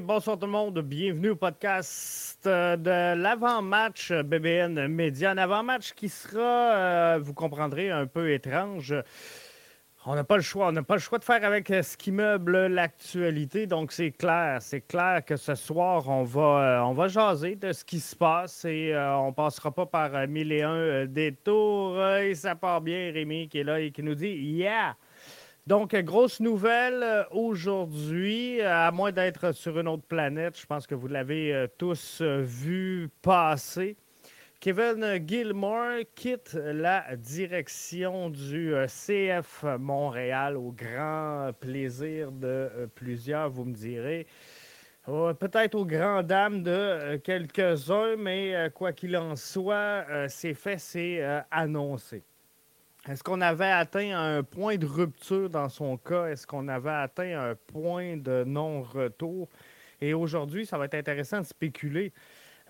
Bonsoir tout le monde. Bienvenue au podcast euh, de l'avant-match BBN Média. Un avant-match qui sera, euh, vous comprendrez, un peu étrange. On n'a pas le choix. On n'a pas le choix de faire avec euh, ce qui meuble l'actualité. Donc, c'est clair. C'est clair que ce soir, on va, on va jaser de ce qui se passe et on ne passera pas par mille et un détours. et ça part bien, Rémi, qui est là et qui nous dit Yeah! Donc, grosse nouvelle euh, aujourd'hui, à moins d'être sur une autre planète, je pense que vous l'avez euh, tous euh, vu passer. Kevin Gilmore quitte la direction du CF Montréal au grand plaisir de plusieurs, vous me direz. Peut-être aux grandes dames de quelques-uns, mais quoi qu'il en soit, c'est fait, c'est annoncé. Est-ce qu'on avait atteint un point de rupture dans son cas? Est-ce qu'on avait atteint un point de non-retour? Et aujourd'hui, ça va être intéressant de spéculer.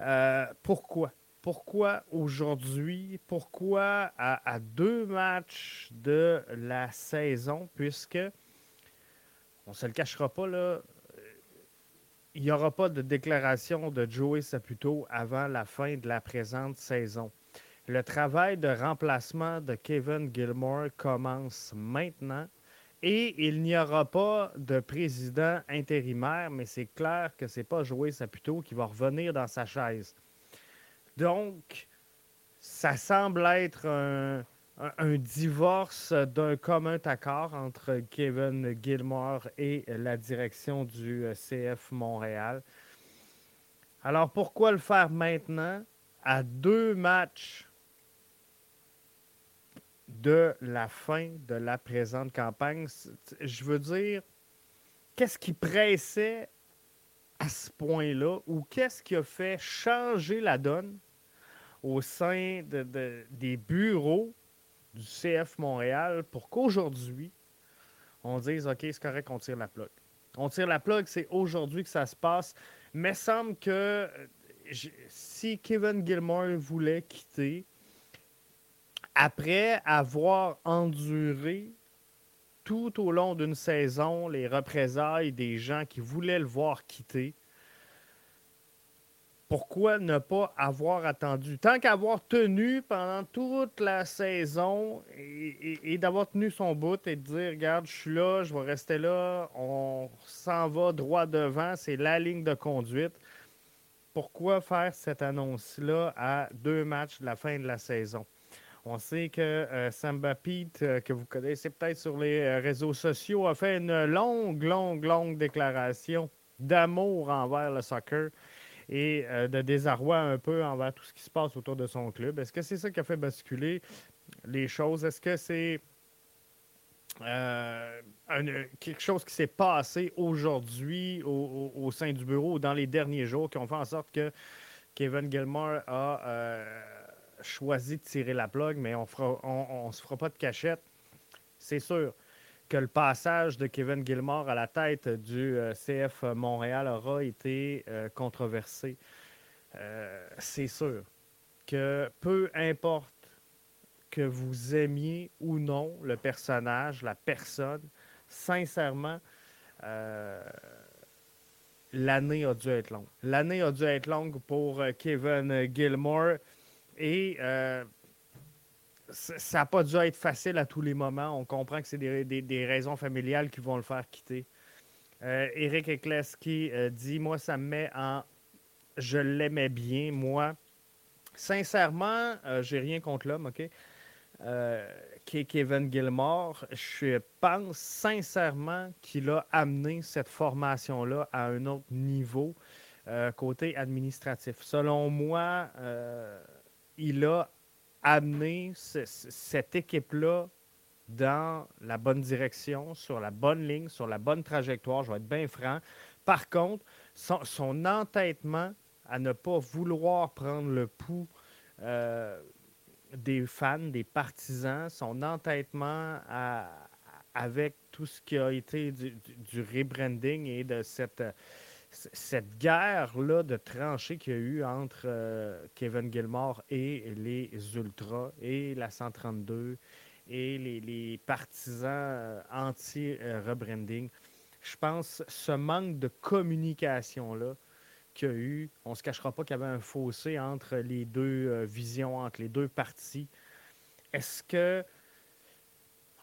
Euh, pourquoi? Pourquoi aujourd'hui? Pourquoi à, deux matchs de la saison? Puisque, on ne se le cachera pas, là, il n'y aura pas de déclaration de Joey Saputo avant la fin de la présente saison. Le travail de remplacement de Kevin Gilmore commence maintenant et il n'y aura pas de président intérimaire, mais c'est clair que ce n'est pas Joey Saputo qui va revenir dans sa chaise. Donc, ça semble être un, divorce d'un commun accord entre Kevin Gilmore et la direction du euh, CF Montréal. Alors, pourquoi le faire maintenant? À deux matchs de la fin de la présente campagne. Je veux dire, qu'est-ce qui pressait à ce point-là ou qu'est-ce qui a fait changer la donne au sein des bureaux du CF Montréal pour qu'aujourd'hui, on dise OK, c'est correct, on tire la plug. On tire la plug, c'est aujourd'hui que ça se passe. Mais semble que si Kevin Gilmore voulait quitter, après avoir enduré tout au long d'une saison les représailles des gens qui voulaient le voir quitter, pourquoi ne pas avoir attendu? Tant qu'avoir tenu pendant toute la saison et, d'avoir tenu son bout et de dire, regarde, je suis là, je vais rester là, on s'en va droit devant, c'est la ligne de conduite. Pourquoi faire cette annonce-là à deux matchs de la fin de la saison? On sait que euh, Samba Pete, euh, que vous connaissez peut-être sur les euh, réseaux sociaux, a fait une longue, longue, longue déclaration d'amour envers le soccer et de désarroi un peu envers tout ce qui se passe autour de son club. Est-ce que c'est ça qui a fait basculer les choses? Est-ce que c'est quelque chose qui s'est passé aujourd'hui au, sein du bureau dans les derniers jours qui ont fait en sorte que Kevin Gilmore a choisi de tirer la plug, mais on ne se fera pas de cachette. C'est sûr que le passage de Kevin Gilmore à la tête du euh, CF Montréal aura été euh, controversé. Euh, c'est sûr que peu importe que vous aimiez ou non le personnage, la personne, sincèrement, l'année a dû être longue. L'année a dû être longue pour Kevin Gilmore. Et euh, ça n'a pas dû être facile à tous les moments. On comprend que c'est des, raisons familiales qui vont le faire quitter. Euh, Eric Ekleski euh, dit Moi, ça me met en. Je l'aimais bien, moi. Sincèrement, j'ai rien contre l'homme, OK? Kevin Gilmore, je pense sincèrement qu'il a amené cette formation-là à un autre niveau côté administratif. Selon moi, il a amené cette équipe-là dans la bonne direction, sur la bonne ligne, sur la bonne trajectoire. Je vais être bien franc. Par contre, son, entêtement à ne pas vouloir prendre le pouls euh, des fans, des partisans, son entêtement avec tout ce qui a été du rebranding et de cette cette guerre-là de tranchées qu'il y a eu entre euh, Kevin Gilmore et les Ultras et la 132 et les, partisans euh, anti-rebranding, je pense, ce manque de communication-là qu'il y a eu, on ne se cachera pas qu'il y avait un fossé entre les deux euh, visions, entre les deux parties. Est-ce que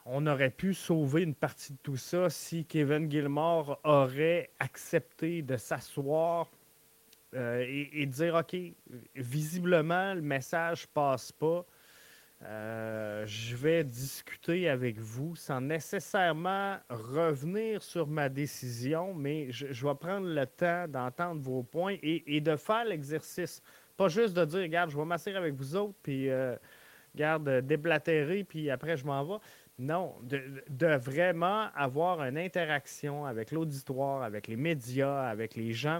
on aurait pu sauver une partie de tout ça si Kevin Gilmore aurait accepté de s'asseoir euh, et, dire OK, visiblement, le message passe pas. Euh, je vais discuter avec vous sans nécessairement revenir sur ma décision, mais je, vais prendre le temps d'entendre vos points et, de faire l'exercice. Pas juste de dire, regarde, je vais m'asseoir avec vous autres, puis, euh, regarde, déblatérer, puis après, je m'en vais. Non, de, vraiment avoir une interaction avec l'auditoire, avec les médias, avec les gens.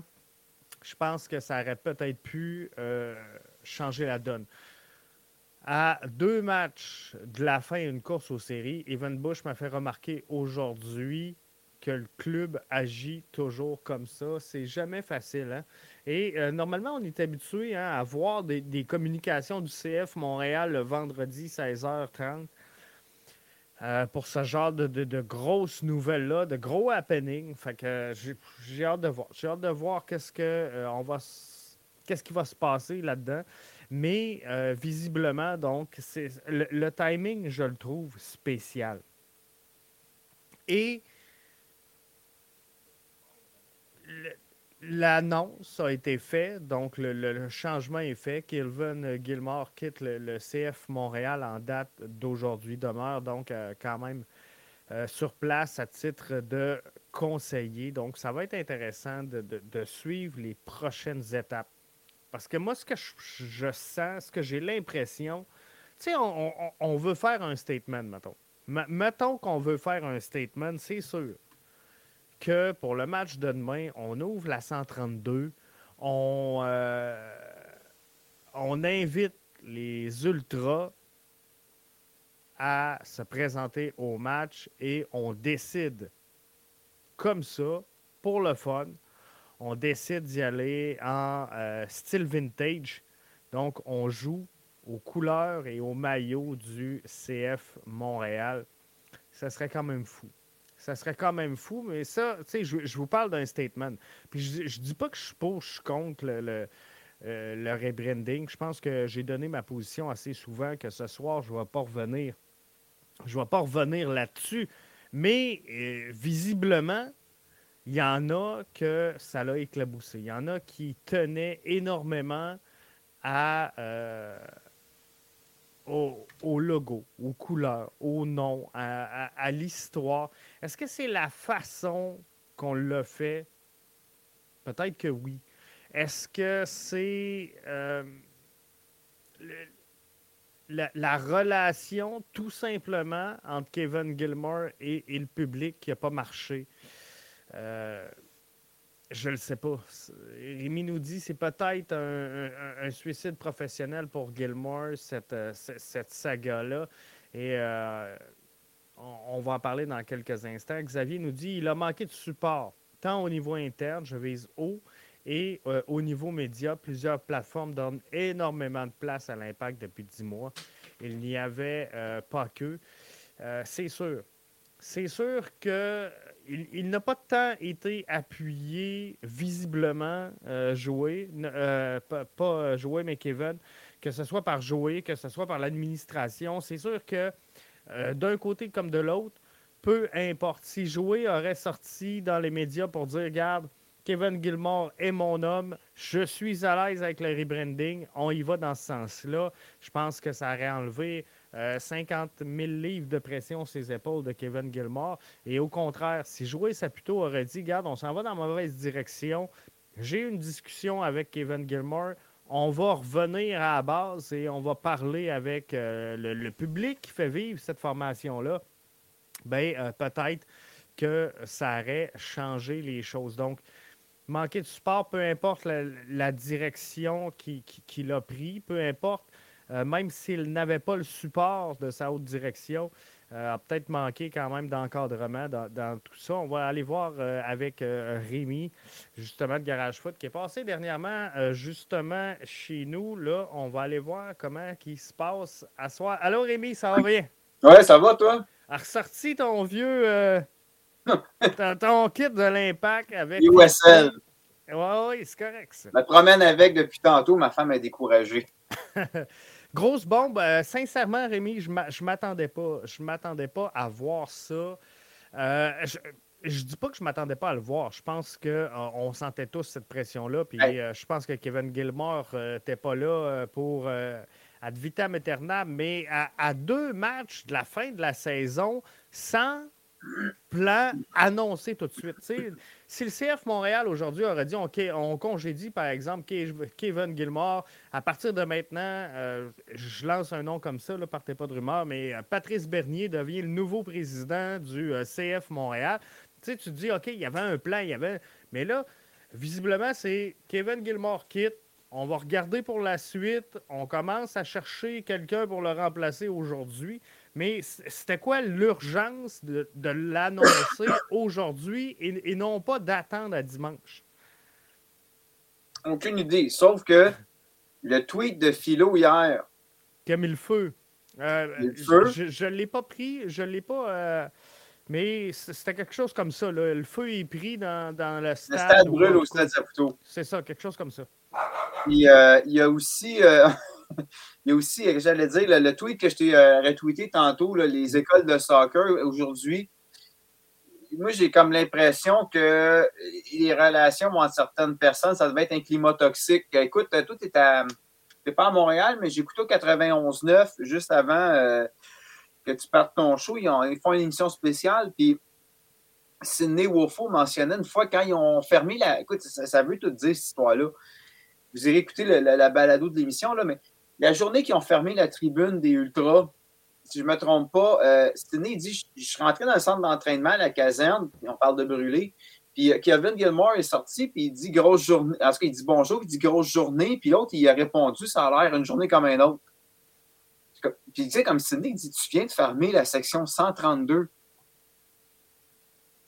Je pense que ça aurait peut-être pu euh, changer la donne. À deux matchs de la fin d'une course aux séries, Evan Bush m'a fait remarquer aujourd'hui que le club agit toujours comme ça. C'est jamais facile. Hein? Et euh, normalement, on est habitué hein, à voir des, des, communications du CF Montréal le vendredi 16h30. Euh, pour ce genre de, grosses nouvelles-là, de gros happenings. Fait que j'ai hâte de voir. J'ai hâte de voir qu'est-ce que euh, on va qu'est-ce qui va se passer là-dedans. Mais euh, visiblement, donc, c'est le, timing, je le trouve spécial. Et L'annonce a été faite, donc le, changement est fait. Kelvin Gilmore quitte le, CF Montréal en date d'aujourd'hui, demeure donc euh, quand même euh, sur place à titre de conseiller. Donc, ça va être intéressant de, suivre les prochaines étapes. Parce que moi, ce que je, sens, ce que j'ai l'impression, tu sais, on, veut faire un statement, mettons. mettons qu'on veut faire un statement, c'est sûr que pour le match de demain, on ouvre la 132, on, euh, on invite les Ultras à se présenter au match et on décide comme ça, pour le fun, on décide d'y aller en euh, style vintage. Donc, on joue aux couleurs et aux maillots du CF Montréal. Ça serait quand même fou ça serait quand même fou, mais ça, tu sais, je, vous parle d'un statement. Puis je, je dis pas que je suis pour, je suis contre le, euh, le, rebranding. Je pense que j'ai donné ma position assez souvent que ce soir, je ne vais pas revenir. Je vais pas revenir là-dessus. Mais euh, visiblement, il y en a que ça l'a éclaboussé. Il y en a qui tenaient énormément à, euh, au, logo, aux couleurs, au nom, à, l'histoire. Est-ce que c'est la façon qu'on l'a fait? Peut-être que oui. Est-ce que c'est euh, la, relation tout simplement entre Kevin Gilmore et, le public qui n'a pas marché? Euh, je le sais pas. Rémi nous dit c'est peut-être un, suicide professionnel pour Gilmore, cette, euh, cette saga-là. Et euh, on, va en parler dans quelques instants. Xavier nous dit il a manqué de support, tant au niveau interne, je vise haut, et euh, au niveau média. Plusieurs plateformes donnent énormément de place à l'impact depuis dix mois. Il n'y avait pas que. c'est sûr. C'est sûr que il, n'a pas tant été appuyé visiblement euh, euh, pas, pas, joué, mais Kevin, que ce soit par jouer, que ce soit par l'administration. C'est sûr que euh, d'un côté comme de l'autre, peu importe. Si jouer aurait sorti dans les médias pour dire, regarde, Kevin Gilmore est mon homme, je suis à l'aise avec le rebranding, on y va dans ce sens-là. Je pense que ça aurait enlevé 50 000 livres de pression sur ses épaules de Kevin Gilmore. Et au contraire, si Joué Saputo aurait dit, regarde, on s'en va dans la mauvaise direction, j'ai une discussion avec Kevin Gilmore, on va revenir à la base et on va parler avec euh, le, public qui fait vivre cette formation-là, bien, euh, peut-être que ça aurait changé les choses. Donc, manquer de support, peu importe la, direction qu'il qui, a pris, peu importe euh, même s'il n'avait pas le support de sa haute direction, euh, a peut-être manqué quand même d'encadrement dans, tout ça. On va aller voir euh, avec Rémi, justement, de Garage Foot, qui est passé dernièrement, justement, chez nous. Là, on va aller voir comment il se passe à soir. Allô, Rémi, ça va bien? Ouais, ça va, toi? A ressorti ton vieux ton kit de l'impact avec. USL. Oui, oui, c'est correct. Ça. Je me promène avec depuis tantôt, ma femme est découragée. Grosse bombe. Euh, sincèrement, Rémi, je ne m'attendais pas. Je m'attendais pas à voir ça. Euh, je ne dis pas que je ne m'attendais pas à le voir. Je pense qu'on euh, on sentait tous cette pression-là. Puis je pense que Kevin Gilmore n'était pas là pour ad vitam aeternam. Mais à, à, deux matchs de la fin de la saison, sans plan annoncé tout de suite. si le CF Montréal aujourd'hui aurait dit OK, on congédie par exemple Kevin Gilmore, à partir de maintenant, euh, je lance un nom comme ça, ne partez pas de rumeur, mais euh, Patrice Bernier devient le nouveau président du euh, CF Montréal. tu te dis OK, il y avait un plan, il y avait. Mais là, visiblement, c'est Kevin Gilmore quitte. On va regarder pour la suite. On commence à chercher quelqu'un pour le remplacer aujourd'hui. Mais c'était quoi l'urgence de, l'annoncer aujourd'hui et, non pas d'attendre à dimanche? Aucune idée. Sauf que le tweet de Philo hier. Qui a mis le feu. Euh, je ne l'ai pas pris, je ne l'ai pas. Euh, mais c'était quelque chose comme ça. Le feu est pris dans, dans le stade. Le stade brûle au stade Saputo. C'est ça, quelque chose comme ça. il y a aussi. il y a aussi, j'allais dire, le, tweet que je t'ai euh, retweeté tantôt, les écoles de soccer aujourd'hui. Moi, j'ai comme l'impression que les relations entre certaines personnes, ça devait être un climat toxique. Écoute, tout est à. pas à Montréal, mais j'écoutais au 91.9 juste avant euh, que tu partes ton show. Ils, font une émission spéciale. Puis Sidney Wolfo mentionnait une fois quand ils ont fermé la. Écoute, ça, veut tout dire, cette histoire-là. Vous irez écouter la, la balado de l'émission, là, mais la journée qu'ils ont fermé la tribune des Ultras, si je ne me trompe pas, euh, il dit je, suis rentré dans le centre d'entraînement à la caserne, on parle de brûler. Puis euh, Kevin Gilmore est sorti, puis il dit grosse journée. En il dit bonjour, il dit grosse journée, puis l'autre, il a répondu ça a l'air une journée comme un autre. Puis il dit comme Sidney, dit tu viens de fermer la section 132.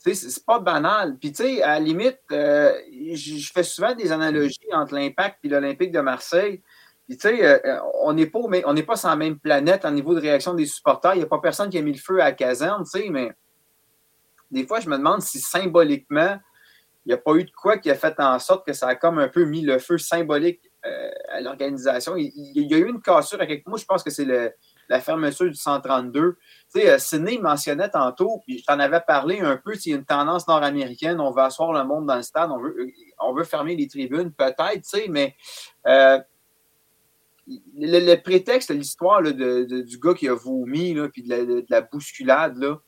Tu sais, c'est pas banal. Puis tu sais, à la limite, euh, je fais souvent des analogies entre l'impact et l'Olympique de Marseille. Puis, tu sais, euh, euh, on n'est pas, on n'est pas sur la même planète en niveau de réaction des supporters. Il n'y a pas personne qui a mis le feu à la caserne, tu sais, mais des fois, je me demande si symboliquement, il n'y a pas eu de quoi qui a fait en sorte que ça a comme un peu mis le feu symbolique euh, à l'organisation. Il, y a eu une cassure avec moi, je pense que c'est la fermeture du 132. Tu sais, Sidney mentionnait tantôt, puis je t'en avais parlé un peu, s'il y a une tendance nord-américaine, on veut asseoir le monde dans le stade, on veut, on veut fermer les tribunes, peut-être, tu sais, mais le, prétexte, l'histoire du gars qui a vomi, là, puis de la, bousculade, là,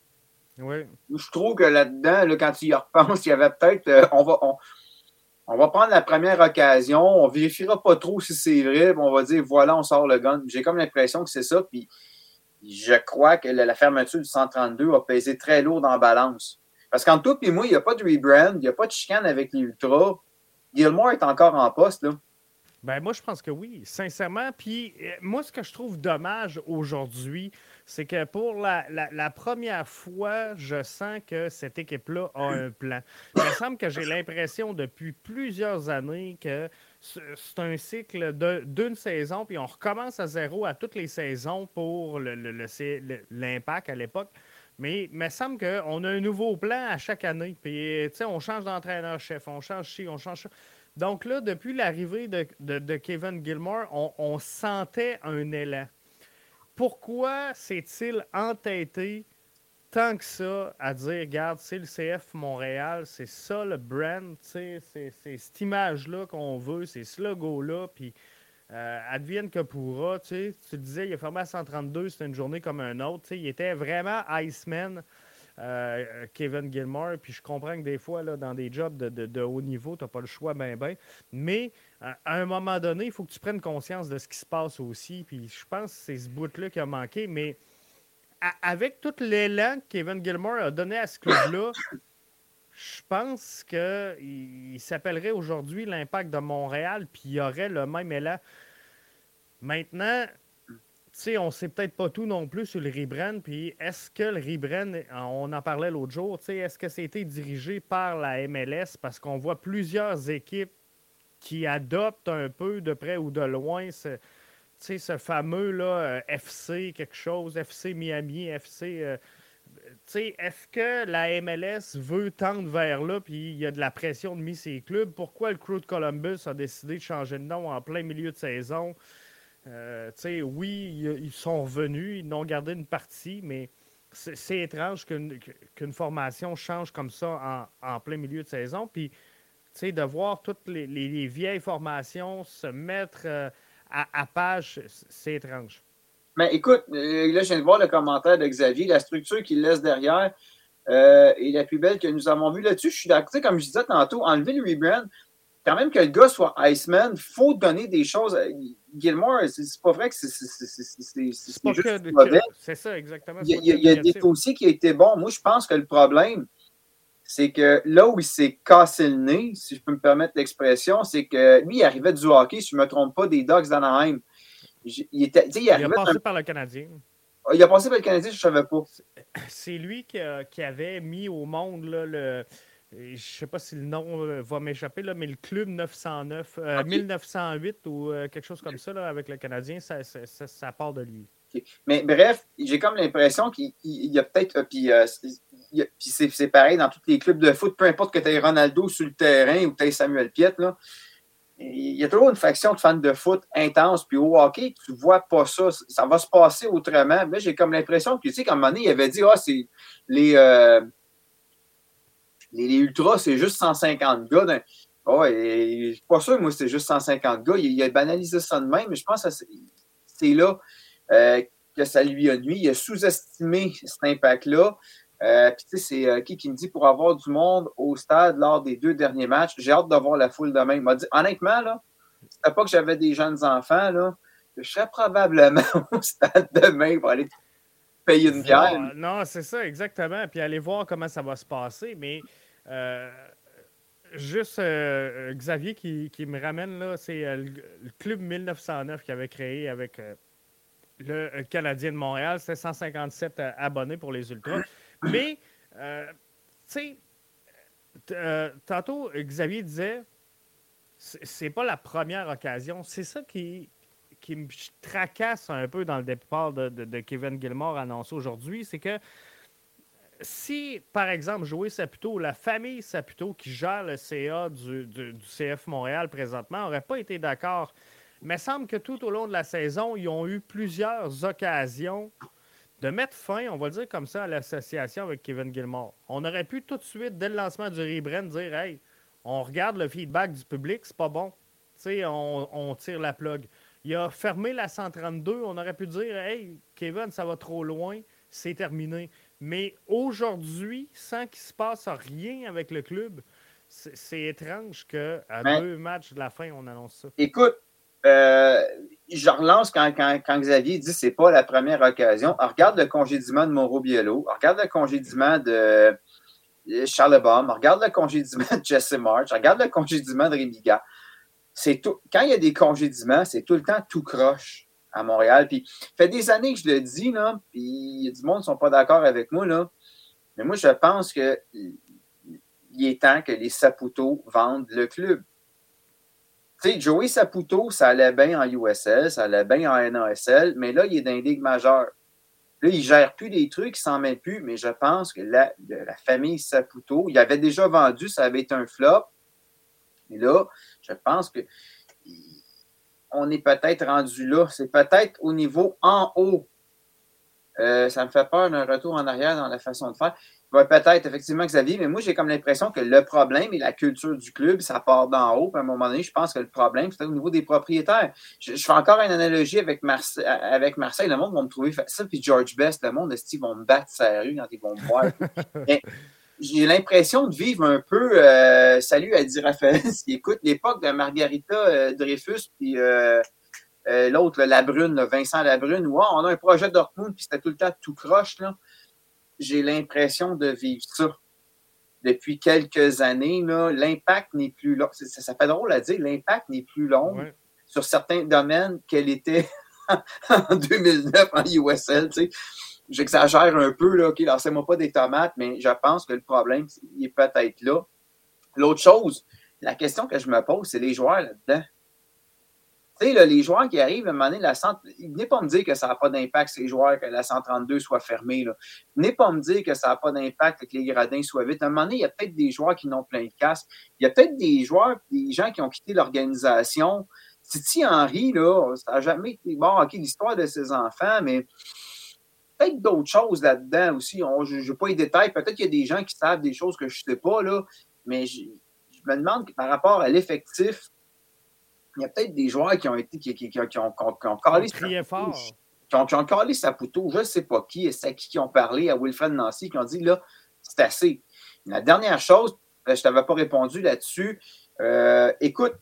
je trouve que là-dedans, quand tu y repenses, il y avait peut-être. Euh, on, va, on, va prendre la première occasion, on vérifiera pas trop si c'est vrai, puis on va dire voilà, on sort le gun. J'ai comme l'impression que c'est ça, puis je crois que la, fermeture du 132 a pesé très lourd dans la balance. Parce qu'en tout et moi, il n'y a pas de rebrand, il n'y a pas de chicane avec les Ultras. Gilmore est encore en poste, là. Ben moi, je pense que oui, sincèrement. Puis euh, moi, ce que je trouve dommage aujourd'hui, c'est que pour la, première fois, je sens que cette équipe-là a un plan. Il me semble que j'ai l'impression depuis plusieurs années que c'est un cycle d'une saison, puis on recommence à zéro à toutes les saisons pour l'impact à l'époque. Mais il me semble qu'on a un nouveau plan à chaque année. Puis, tu sais, on change d'entraîneur-chef, on change ci, on change ça. Donc là, depuis l'arrivée de, Kevin Gilmore, on, sentait un élan. Pourquoi s'est-il entêté tant que ça à dire, regarde, c'est le CF Montréal, c'est ça le brand, c'est cette image-là qu'on veut, c'est ce logo-là, puis euh, advienne que pourra, tu disais, il a fermé à 132, c'était une journée comme un autre, il était vraiment Iceman euh, Kevin Gilmore. Puis je comprends que des fois, là, dans des jobs de, haut niveau, tu n'as pas le choix, ben, ben. Mais à un moment donné, il faut que tu prennes conscience de ce qui se passe aussi. Puis je pense que c'est ce bout-là qui a manqué. Mais avec tout l'élan que Kevin Gilmore a donné à ce club-là, je pense qu'il s'appellerait aujourd'hui l'impact de Montréal, puis il y aurait le même élan. Maintenant, sais, on sait peut-être pas tout non plus sur le rebrand. Puis est-ce que le rebrand, on en parlait l'autre jour, est-ce que c'était dirigé par la MLS? Parce qu'on voit plusieurs équipes qui adoptent un peu de près ou de loin ce, ce fameux là, euh, FC quelque chose, FC Miami, FC. Euh, est-ce que la MLS veut tendre vers là, puis il y a de la pression de mise ses clubs? Pourquoi le Crew de Columbus a décidé de changer de nom en plein milieu de saison? Euh, oui, ils sont revenus, ils n'ont gardé une partie, mais c'est étrange qu'une formation change comme ça en, plein milieu de saison. Puis, de voir toutes les, vieilles formations se mettre euh, à, page, c'est étrange. Mais écoute, euh, là, je viens de voir le commentaire de Xavier. La structure qu'il laisse derrière euh, est la plus belle que nous avons vue là-dessus. Je suis d'accord. Comme je disais tantôt, enlever le rebrand, quand même que le gars soit Iceman, il faut donner des choses. Gilmore, c'est pas vrai que c'est juste mauvais. C'est ça, exactement. Il y a, des dossiers qui étaient bons. Moi, je pense que le problème, c'est que là où il s'est cassé le nez, si je peux me permettre l'expression, c'est que lui, il arrivait du hockey, si je ne me trompe pas, des Dogs d'Anaheim. Il, était, il, il a passé par le Canadien. Ah, il a passé par le Canadien, je ne savais pas. C'est lui qui, qui, avait mis au monde là, le, je ne sais pas si le nom euh, va m'échapper, mais le club 909, 1908 euh, ou euh, quelque chose comme ça avec le Canadien, ça, ça, part de lui. Mais bref, j'ai comme l'impression qu'il y a peut-être. Puis, c'est pareil dans tous les clubs de foot, peu importe que tu aies Ronaldo sur le terrain ou que tu aies Samuel Piet, là, il y a toujours une faction de fans de foot intense. Puis au hockey, tu ne vois pas ça. Ça va se passer autrement. Mais j'ai comme l'impression que, tu sais, qu'à un moment donné, il avait dit Ah, c'est les les, ultras, c'est juste 150 gars. Oh, je suis pas sûr, moi, c'est juste 150 gars. Il, a banalisé ça de même, mais je pense que c'est là euh, que ça lui a nuit. Il a sous-estimé cet impact-là. Euh, puis, tu sais, c'est euh, qui qui me dit pour avoir du monde au stade lors des deux derniers matchs, j'ai hâte de voir la foule demain. Il m'a dit, honnêtement, là, c'était pas que j'avais des jeunes enfants, là, je serais probablement au stade demain pour aller payer une bière. Non, c'est ça, exactement. Puis aller voir comment ça va se passer. Mais euh, juste euh, Xavier qui, me ramène là, c'est euh, le, Club 1909 qui avait créé avec le Canadien de Montréal. C'était 157 abonnés pour les Ultras. Mais, tu sais, tantôt, Xavier disait c'est pas la première occasion. C'est ça qui, qui me tracasse un peu dans le départ de, Kevin Gilmore annoncé aujourd'hui, c'est que si, par exemple, Joey Saputo, la famille Saputo qui gère le CA du, CF Montréal présentement, n'aurait pas été d'accord, mais semble que tout au long de la saison, ils ont eu plusieurs occasions de mettre fin, on va le dire comme ça, à l'association avec Kevin Gilmore. On aurait pu tout de suite, dès le lancement du rebrand, dire Hey, on regarde le feedback du public, c'est pas bon. On, on tire la plug. Il a fermé la 132. On aurait pu dire Hey, Kevin, ça va trop loin, c'est terminé. Mais aujourd'hui, sans qu'il se passe rien avec le club, c'est étrange qu'à deux matchs de la fin, on annonce ça. Écoute, euh, je relance quand, quand, Xavier dit que ce n'est pas la première occasion. regarde le congédiement de Mauro Biello, regarde le congédiement de Charles Baum, regarde le congédiement de Jesse March, regarde le congédiement de Rémiga c'est tout. Quand il y a des congédiements, c'est tout le temps tout croche à Montréal. Puis, fait des années que je le dis, là, puis il y a du monde qui sont pas d'accord avec moi, là. Mais moi, je pense que il est temps que les Saputo vendent le club. Tu sais, Joey Saputo, ça allait bien en USL, ça allait bien en NASL, mais là, il est dans une ligue majeure. Là, il ne gère plus des trucs, il s'en met plus, mais je pense que la, la famille Saputo, il avait déjà vendu, ça avait été un flop. Mais là, je pense que on est peut-être rendu là. C'est peut-être au niveau en haut. Euh, ça me fait peur d'un retour en arrière dans la façon de faire. peut-être, effectivement, Xavier, mais moi, j'ai comme l'impression que le problème et la culture du club, ça part d'en haut. à un moment donné, je pense que le problème, c'est au niveau des propriétaires. Je, fais encore une analogie avec, Marseille, avec Marseille. Le monde va me trouver ça. Puis George Best, le monde, ils vont me battre rue quand ils vont me voir? j'ai l'impression de vivre un peu, euh, salut à dire Raphaël, qui écoute l'époque de Margarita euh, Dreyfus, puis euh, l'autre, Labrune, Vincent Labrune, wow, on a un projet Dortmund, puis c'était tout le temps tout croche. Là. J'ai l'impression de vivre ça depuis quelques années. L'impact n'est plus long. Ça, ça, fait drôle à dire, l'impact n'est plus long sur certains domaines qu'elle était en 2009 en USL. Tu sais j'exagère un peu, là, OK, lancez-moi pas des tomates, mais je pense que le problème, il est peut-être là. L'autre chose, la question que je me pose, c'est les joueurs là-dedans. Tu sais, les joueurs qui arrivent, à un moment donné, la centre... venez pas me dire que ça n'a pas d'impact, ces joueurs, que la 132 soit fermée. Là. Venez pas me dire que ça n'a pas d'impact, que les gradins soient vides. À un moment donné, il y a peut-être des joueurs qui n'ont plein de casques. Il y a peut-être des joueurs, des gens qui ont quitté l'organisation. Titi Henry, là, ça n'a jamais été. Bon, OK, l'histoire de ses enfants, mais peut-être d'autres choses là-dedans aussi. je n'ai pas les détails. Peut-être qu'il y a des gens qui savent des choses que je ne sais pas, là, mais je, je me demande par rapport à l'effectif, il y a peut-être des joueurs qui ont été qui, qui, qui, qui ont, ont calé fort. Qui ont, ont calé Saputo, je ne sais pas qui, et c'est qui qui ont parlé à Wilfred Nancy, qui ont dit là, c'est assez. La dernière chose, je ne t'avais pas répondu là-dessus. Euh, écoute,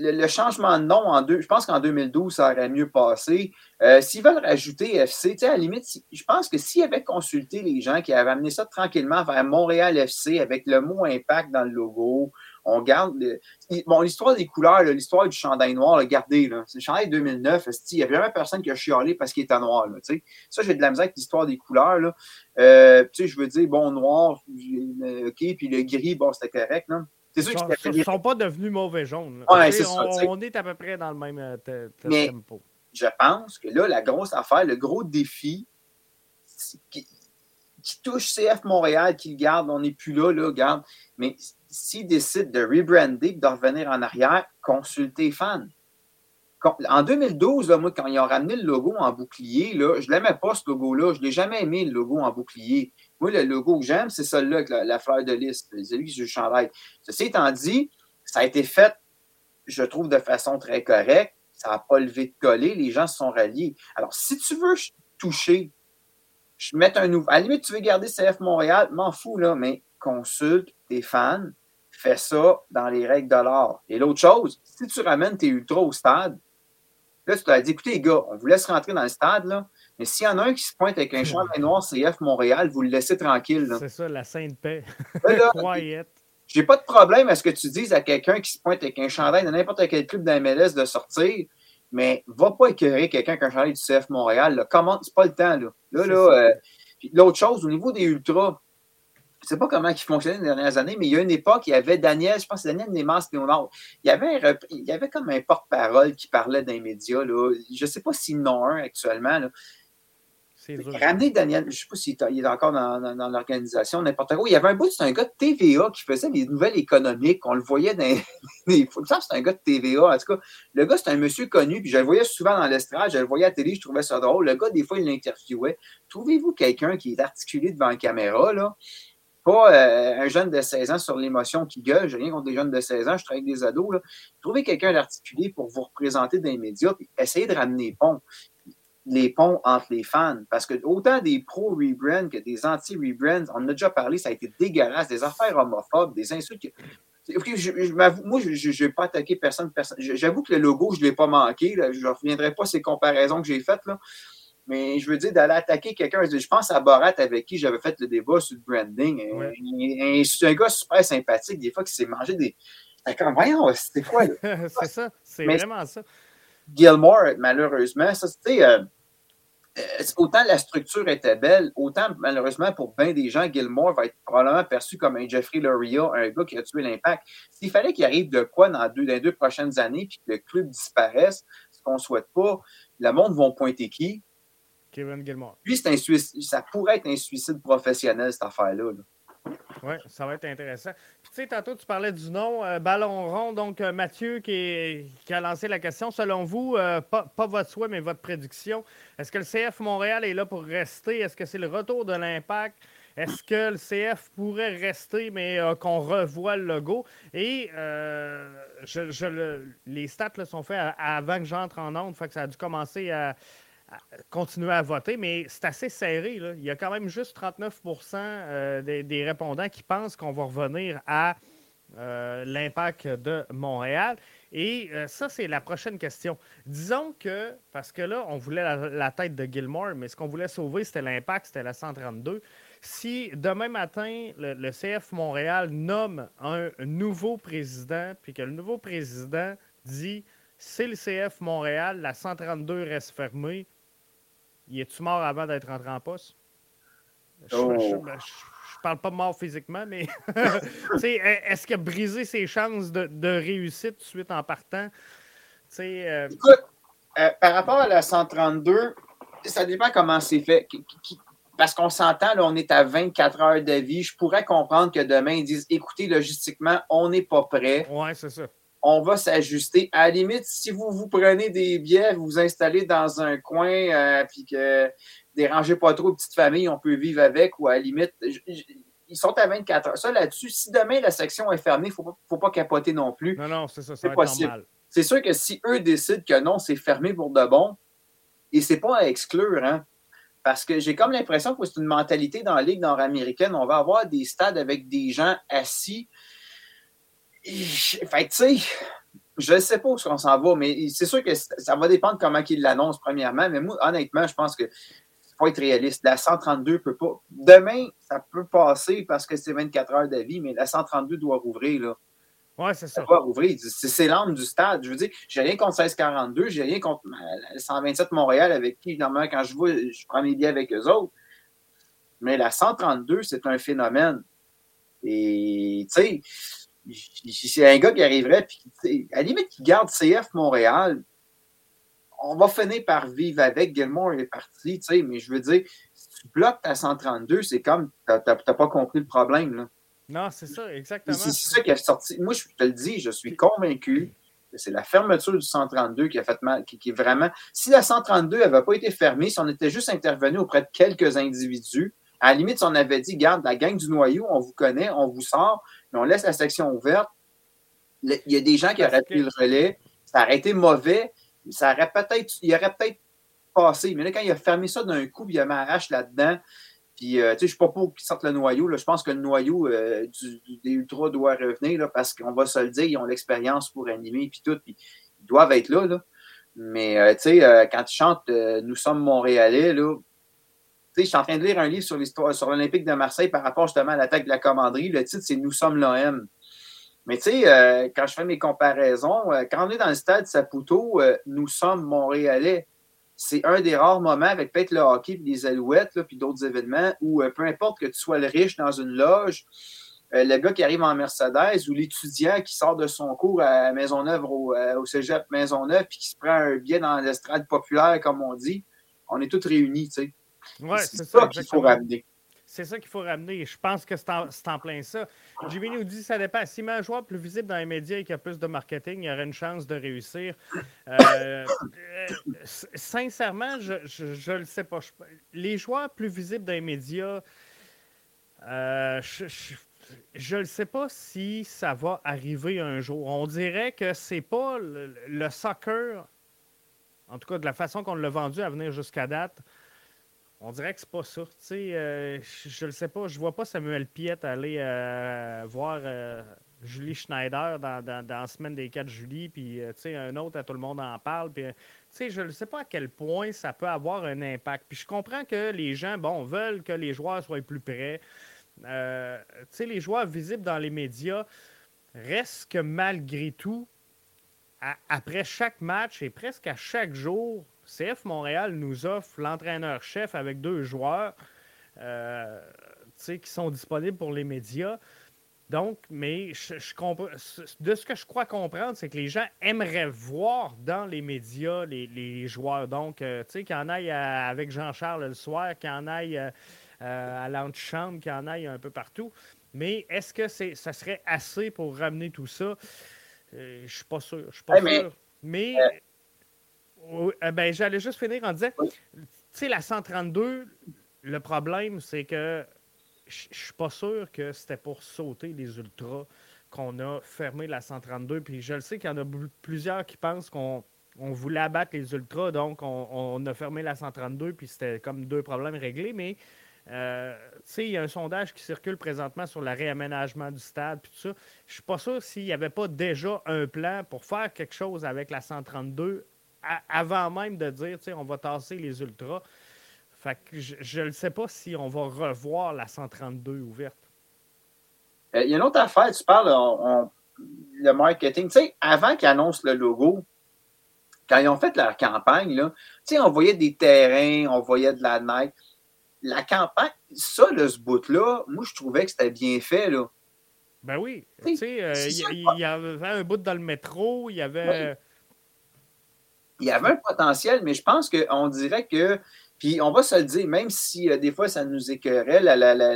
le, changement de nom, en deux, je pense qu'en 2012, ça aurait mieux passé. Euh, s'ils veulent rajouter FC, à la limite, je pense que s'ils avaient consulté les gens qui avaient amené ça tranquillement vers Montréal FC avec le mot impact dans le logo, on garde. bon, l'histoire des couleurs, l'histoire du chandail noir, regardez, là, c'est le chandail 2009. Il n'y a vraiment personne qui a chialé parce qu'il était noir. Là, ça, j'ai de la misère avec l'histoire des couleurs. Là. Euh, je veux dire, bon, noir, euh, OK, puis le gris, bon, c'était correct. Là. C'est sûr ils ne sont pas devenus mauvais jaunes. Ouais, c'est ça, on, est à peu près dans le même euh, tempo. Je pense que là, la grosse affaire, le gros défi qui, qui touche CF Montréal, qui le garde, on n'est plus là, là, garde. Mais s'ils décident de rebrander, de revenir en arrière, consultez les fans. En 2012, moi, quand ils ont ramené le logo en bouclier, là, je ne l'aimais pas, ce logo-là. Je ne l'ai jamais aimé, le logo en bouclier. Moi, le logo que j'aime, c'est celui-là la, fleur de lys. C'est lui que je chandail. Ceci étant dit, ça a été fait, je trouve, de façon très correcte. Ça n'a pas levé de coller. Les gens se sont ralliés. Alors, si tu veux toucher, je mets un nouveau. À la tu veux garder CF Montréal, m'en fous, là, mais consulte tes fans, fais ça dans les règles de l'art. Et l'autre chose, si tu ramènes tes ultras au stade, là, tu t'as dit, écoutez, les gars, on vous laisse rentrer dans le stade, là, mais s'il y en a un qui se pointe avec un chandail noir CF Montréal, vous le laissez tranquille. C'est ça, la sainte paix. J'ai pas de problème à ce que tu dises à quelqu'un qui se pointe avec un chandail de n'importe quel club d'MLS de sortir, mais va pas écœurer quelqu'un qui a un chandail du CF Montréal. Comment, c'est pas le temps. Là, là, là euh, l'autre chose, au niveau des ultras, je ne sais pas comment ils fonctionnaient les dernières années, mais il y a une époque, il y avait Daniel, je pense que Daniel Nemas Léonard. Il y avait, il y avait comme un porte-parole qui parlait d'un média. Là. Je ne sais pas s'il en a un actuellement. Là. Ramener Daniel, je ne sais pas s'il est encore dans, dans, l'organisation, n'importe quoi. Il y avait un bout, c'est un gars de TVA qui faisait des nouvelles économiques. On le voyait dans les. c'est un gars de TVA. En tout cas, le gars, c'est un monsieur connu, puis je le voyais souvent dans l'estrade, je le voyais à la télé, je trouvais ça drôle. Le gars, des fois, il l'interviewait. Trouvez-vous quelqu'un qui est articulé devant la caméra, là? Pas euh, un jeune de 16 ans sur l'émotion qui gueule. J'ai rien contre des jeunes de 16 ans, je travaille avec des ados. Là. Trouvez quelqu'un d'articulé pour vous représenter dans les médias, puis essayez de ramener bon les ponts entre les fans. Parce que autant des pro-rebrand que des anti-rebrand, on en a déjà parlé, ça a été dégueulasse, des affaires homophobes, des insultes. moi, je n'ai pas attaqué personne. personne. J'avoue que le logo, je ne l'ai pas manqué. Je ne reviendrai pas ces comparaisons que j'ai faites. Là. Mais je veux dire, d'aller attaquer quelqu'un. Je pense à Borat avec qui j'avais fait le débat sur le branding. C'est un gars super sympathique, des fois, qui s'est mangé des. Comme, voyons, c'était quoi? c'est ça, c'est vraiment ça. Gilmore, malheureusement, ça, c'était. Euh, autant la structure était belle, autant malheureusement pour bien des gens, Gilmore va être probablement perçu comme un Jeffrey Loria, un gars qui a tué l'impact. S'il fallait qu'il arrive de quoi dans, deux, les deux prochaines années puis que le club disparaisse, ce qu'on ne souhaite pas, le monde va pointer qui? Kevin Gilmore. Lui, c'est un ça pourrait être un suicide professionnel, cette affaire-là. là oui, ça va être intéressant. Sais, tantôt, tu parlais du nom, euh, Ballon rond. Donc, euh, Mathieu qui, a lancé la question. Selon vous, euh, pas, votre souhait, mais votre prédiction, est-ce que le CF Montréal est là pour rester? Est-ce que c'est le retour de l'impact? Est-ce que le CF pourrait rester, mais qu'on revoie le logo? Et je, les stats sont faits avant que j'entre en onde, fait que ça a dû commencer à, continuer à voter, mais c'est assez serré. Il y a quand même juste 39% euh, des, répondants qui pensent qu'on va revenir à euh, l'impact de Montréal. Et euh, ça, c'est la prochaine question. Disons que, parce que là, on voulait la, tête de Gilmore, mais ce qu'on voulait sauver, c'était l'impact, c'était la 132. Si demain matin, le, CF Montréal nomme un nouveau président, puis que le nouveau président dit c'est le CF Montréal, la 132 reste fermée, il est-tu mort avant d'être rentré en poste? Je, ne oh. parle pas mort physiquement, mais est-ce qu'il a brisé ses chances de, réussite tout de suite en partant? Euh, Écoute, euh, par rapport à la 132, ça dépend comment c'est fait. Parce qu'on s'entend, là, on est à 24 heures de vie. Je pourrais comprendre que demain, ils disent écoutez, logistiquement, on n'est pas prêt. Oui, c'est ça. On va s'ajuster. À la limite, si vous vous prenez des billets, vous vous installez dans un coin, euh, puis que dérangez pas trop petite famille, on peut vivre avec, ou à la limite, ils sont à 24 heures. Ça, là-dessus, si demain la section est fermée, il ne faut, pas, faut pas capoter non plus. Non, non, c'est ça, c'est possible. C'est sûr que si eux décident que non, c'est fermé pour de bon, et c'est pas à exclure, hein, parce que j'ai comme l'impression que c'est une mentalité dans la Ligue nord-américaine. On va avoir des stades avec des gens assis. Fait tu sais, je ne sais pas où on s'en va, mais c'est sûr que ça va dépendre comment ils l'annoncent, premièrement. Mais moi, honnêtement, je pense que pas être réaliste. La 132 peut pas. Demain, ça peut passer parce que c'est 24 heures de vie, mais la 132 doit rouvrir. Là. Oui, c'est ça. C'est l'âme du stade. Je veux dire, j'ai rien contre 1642, j'ai rien contre 127 Montréal avec qui, normalement, quand je vois, je prends mes billets avec eux autres. Mais la 132, c'est un phénomène. Et, tu sais, c'est un gars qui arriverait, puis, à la limite, qui garde CF Montréal, on va finir par vivre avec. Gilmore est parti, tu sais, mais je veux dire, si tu bloques ta 132, c'est comme, tu n'as pas compris le problème, là. Non, c'est ça, exactement. C'est ça qui a sorti. Moi, je te le dis, je suis convaincu que c'est la fermeture du 132 qui a fait mal, qui, est vraiment. Si la 132 n'avait pas été fermée, si on était juste intervenu auprès de quelques individus, à la limite, si on avait dit, garde, la gang du noyau, on vous connaît, on vous sort, mais on laisse la section ouverte, il y a des gens qui auraient pris le relais, ça aurait été mauvais, ça aurait peut-être, il aurait peut-être passé. Mais là, quand il a fermé ça d'un coup, il a mis arrache là-dedans, puis, euh, tu sais, je ne suis pas pour qu'ils sortent le noyau. Là. Je pense que le noyau euh, des Ultras doit revenir là, parce qu'on va se le dire, ils ont l'expérience pour animer puis tout. Puis, ils doivent être là. là. Mais, euh, tu sais, quand ils chantent Nous sommes Montréalais, là, je suis en train de lire un livre sur l'histoire, sur l'Olympique de Marseille par rapport justement à l'attaque de la commanderie. Le titre, c'est Nous sommes l'OM. Mais tu sais, quand je fais mes comparaisons, quand on est dans le stade Saputo, nous sommes Montréalais c'est un des rares moments avec peut-être le hockey et les alouettes, puis d'autres événements, où euh, peu importe que tu sois le riche dans une loge, euh, le gars qui arrive en Mercedes ou l'étudiant qui sort de son cours à Maisonneuve, au, euh, au cégep Maisonneuve, puis qui se prend un billet dans l'estrade populaire, comme on dit, on est tous réunis, tu sais. C'est ça, qu'il faut ramener. C'est ça qu'il faut ramener. Je pense que c'est en, plein ça. Jimmy nous dit ça dépend. Si un joueur plus visible dans les médias et qui a plus de marketing, il aurait une chance de réussir. Euh, euh, sincèrement, je ne le sais pas. les joueurs plus visibles dans les médias, euh, je ne sais pas si ça va arriver un jour. On dirait que c'est pas le, le, soccer, en tout cas de la façon qu'on l'a vendu à venir jusqu'à date. On dirait que c'est pas ça. Euh, je ne sais pas. Je vois pas Samuel Piette aller euh, voir euh, Julie Schneider dans, la semaine des 4 juillet. Puis, un autre, à tout le monde en parle. Puis, je ne sais pas à quel point ça peut avoir un impact. Puis, je comprends que les gens, bon, veulent que les joueurs soient plus près. les joueurs visibles dans les médias restent que malgré tout, après chaque match et presque à chaque jour, CF Montréal nous offre l'entraîneur-chef avec deux joueurs euh, qui sont disponibles pour les médias. Donc, mais je, de ce que je crois comprendre, c'est que les gens aimeraient voir dans les médias les, joueurs. Donc, euh, tu sais, qu'il en aille avec Jean-Charles le soir, qu'il en aille euh, à l'antichambre, qu'il en aille un peu partout. Mais est-ce que c'est, ça serait assez pour ramener tout ça? je ne suis pas sûr. Je suis pas sûr. mais euh, ben, j'allais juste finir en disant, tu sais, la 132, le problème, c'est que je suis pas sûr que c'était pour sauter les ultras qu'on a fermé la 132. Puis je le sais qu'il y en a plusieurs qui pensent qu'on voulait abattre les ultras, donc on, a fermé la 132, puis c'était comme deux problèmes réglés. Mais euh, il y a un sondage qui circule présentement sur le réaménagement du stade, puis tout ça. Je suis pas sûr s'il n'y avait pas déjà un plan pour faire quelque chose avec la 132 avant même de dire, tu sais, on va tasser les ultras. Fait que je ne sais pas si on va revoir la 132 ouverte. Euh, il y a une autre affaire, tu parles, le marketing. Tu sais, avant qu'ils annoncent le logo, quand ils ont fait leur campagne, là, tu sais, on voyait des terrains, on voyait de la neige. La campagne, ça, ce bout-là, moi, je trouvais que c'était bien fait, là. Ben oui. Tu sais, euh, il y, avait un bout dans le métro, il y avait. Il y avait un potentiel, mais je pense qu'on dirait que, puis on va se le dire, même si euh, des fois ça nous écœurait,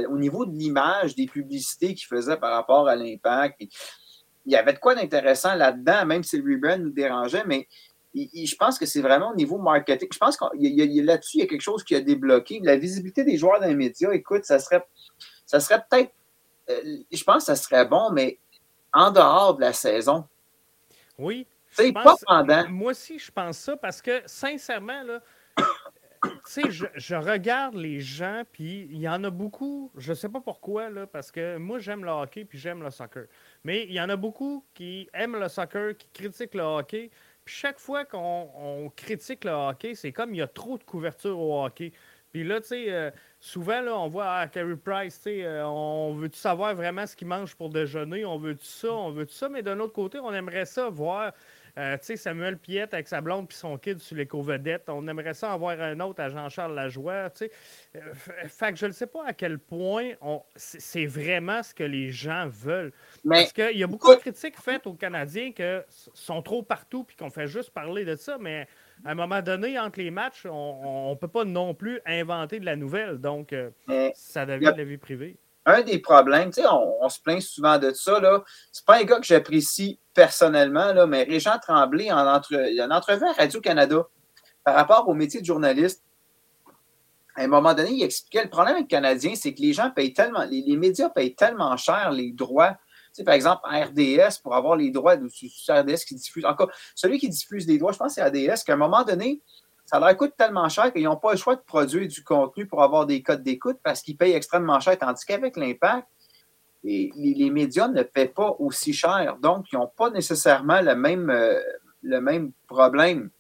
au niveau de l'image, des publicités qu'il faisait par rapport à l'impact, il y avait de quoi d'intéressant là-dedans, même si le rebrand nous dérangeait, mais je pense que c'est vraiment au niveau marketing. Je pense a, là-dessus, il y a quelque chose qui a débloqué. La visibilité des joueurs dans les médias, écoute, ça serait, ça serait peut-être, euh, je pense que ça serait bon, mais en dehors de la saison. Oui. C'est pas pendant. Moi aussi, je pense ça parce que, sincèrement, là, je, je, regarde les gens, puis il y en a beaucoup, je ne sais pas pourquoi, là, parce que moi, j'aime le hockey, puis j'aime le soccer. Mais il y en a beaucoup qui aiment le soccer, qui critiquent le hockey, puis chaque fois qu'on critique le hockey, c'est comme il y a trop de couverture au hockey. Puis là, tu sais, euh, souvent, là, on voit à ah, Carey Price, tu sais, euh, on veut-tu savoir vraiment ce qu'il mange pour déjeuner? On veut-tu ça? On veut-tu ça? Mais d'un autre côté, on aimerait ça voir euh, tu sais, Samuel Piette avec sa blonde puis son kid sur les co-vedettes. On aimerait ça en voir un autre à Jean-Charles Lajoie. Tu sais. Euh, fait que je ne sais pas à quel point c'est vraiment ce que les gens veulent. Parce qu'il y a beaucoup de critiques faites aux Canadiens qui sont trop partout puis qu'on fait juste parler de ça, mais à un moment donné, entre les matchs, on ne peut pas non plus inventer de la nouvelle. Donc, euh, ça devient de la vie privée un des problèmes, tu sais, on, se plaint souvent de ça, là. C'est pas un gars que j'apprécie personnellement, là, mais Régent Tremblay, en, entre, en entrevue à Radio-Canada, par rapport au métier de journaliste, à un moment donné, il expliquait le problème avec les Canadiens, c'est que les gens payent tellement, les, médias payent tellement cher les droits. Tu sais, par exemple, RDS, pour avoir les droits de RDS qui diffuse, encore, celui qui diffuse des droits, je pense que c'est RDS, qu'à un moment donné, ça leur coûte tellement cher qu'ils n'ont pas le choix de produire du contenu pour avoir des codes d'écoute parce qu'ils payent extrêmement cher. Tandis qu'avec l'impact, les, médias ne paient pas aussi cher. Donc, ils n'ont pas nécessairement le même, euh, le même problème.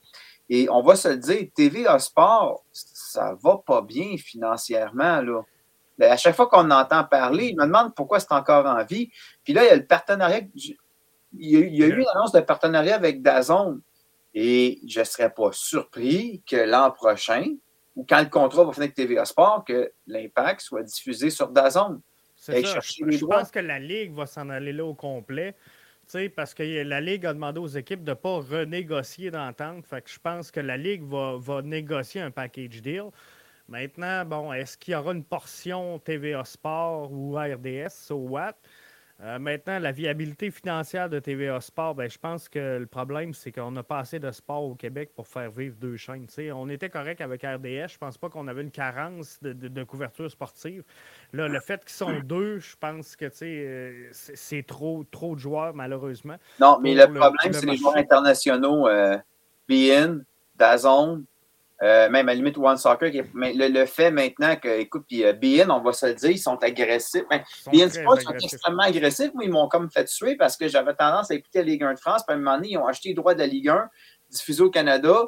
Et on va se le dire, TVA Sport, ça va pas bien financièrement. Là. Ben, à chaque fois qu'on entend parler, ils me demandent pourquoi c'est encore en vie. Puis là, il y a le partenariat. Il y a, il y a eu une annonce de partenariat avec Dazone. Et je ne serais pas surpris que l'an prochain, ou quand le contrat va finir avec TVA Sport, que l'impact soit diffusé sur Dazone. C'est ça. Je, pense que la Ligue va s'en aller là au complet. Parce que la Ligue a demandé aux équipes de ne pas renégocier d'entente. Fait que je pense que la Ligue va, va négocier un package deal. Maintenant, bon, est-ce qu'il y aura une portion TVA Sport ou RDS, so what? Euh, maintenant, la viabilité financière de TVA Sport, ben, je pense que le problème, c'est qu'on n'a pas assez de sport au Québec pour faire vivre deux chaînes. on était correct avec RDS. Je pense pas qu'on avait une carence de, couverture sportive. Là, le fait qu'ils sont deux, je pense que euh, c'est trop, trop de joueurs, malheureusement. Non, mais le problème, c'est les joueurs internationaux. Euh, BN, Dazon, euh, même à la limite One Soccer, mais le, fait maintenant que, écoute, puis euh, BN, on va se le dire, ils sont agressifs. Ben, BN Sports sont extrêmement agressifs. Moi, ils m'ont comme fait tuer parce que j'avais tendance à écouter la Ligue 1 de France. Puis à un moment donné, ils ont acheté les droits de la Ligue 1, diffusés au Canada,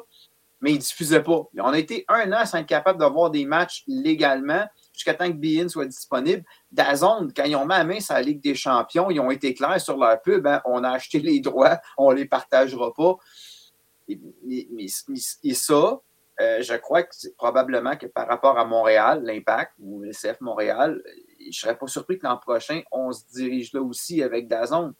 mais ils ne diffusaient pas. On a été un an sans être capable d'avoir des matchs légalement jusqu'à temps que BN soit disponible. Dazone, quand ils ont mis la main sur la Ligue des champions, ils ont été clairs sur leur pub. Hein, on a acheté les droits, on ne les partagera pas. et ça, euh, je crois que c'est probablement que par rapport à Montréal, l'impact ou le CF Montréal, je ne serais pas surpris que l'an prochain, on se dirige là aussi avec Dazon.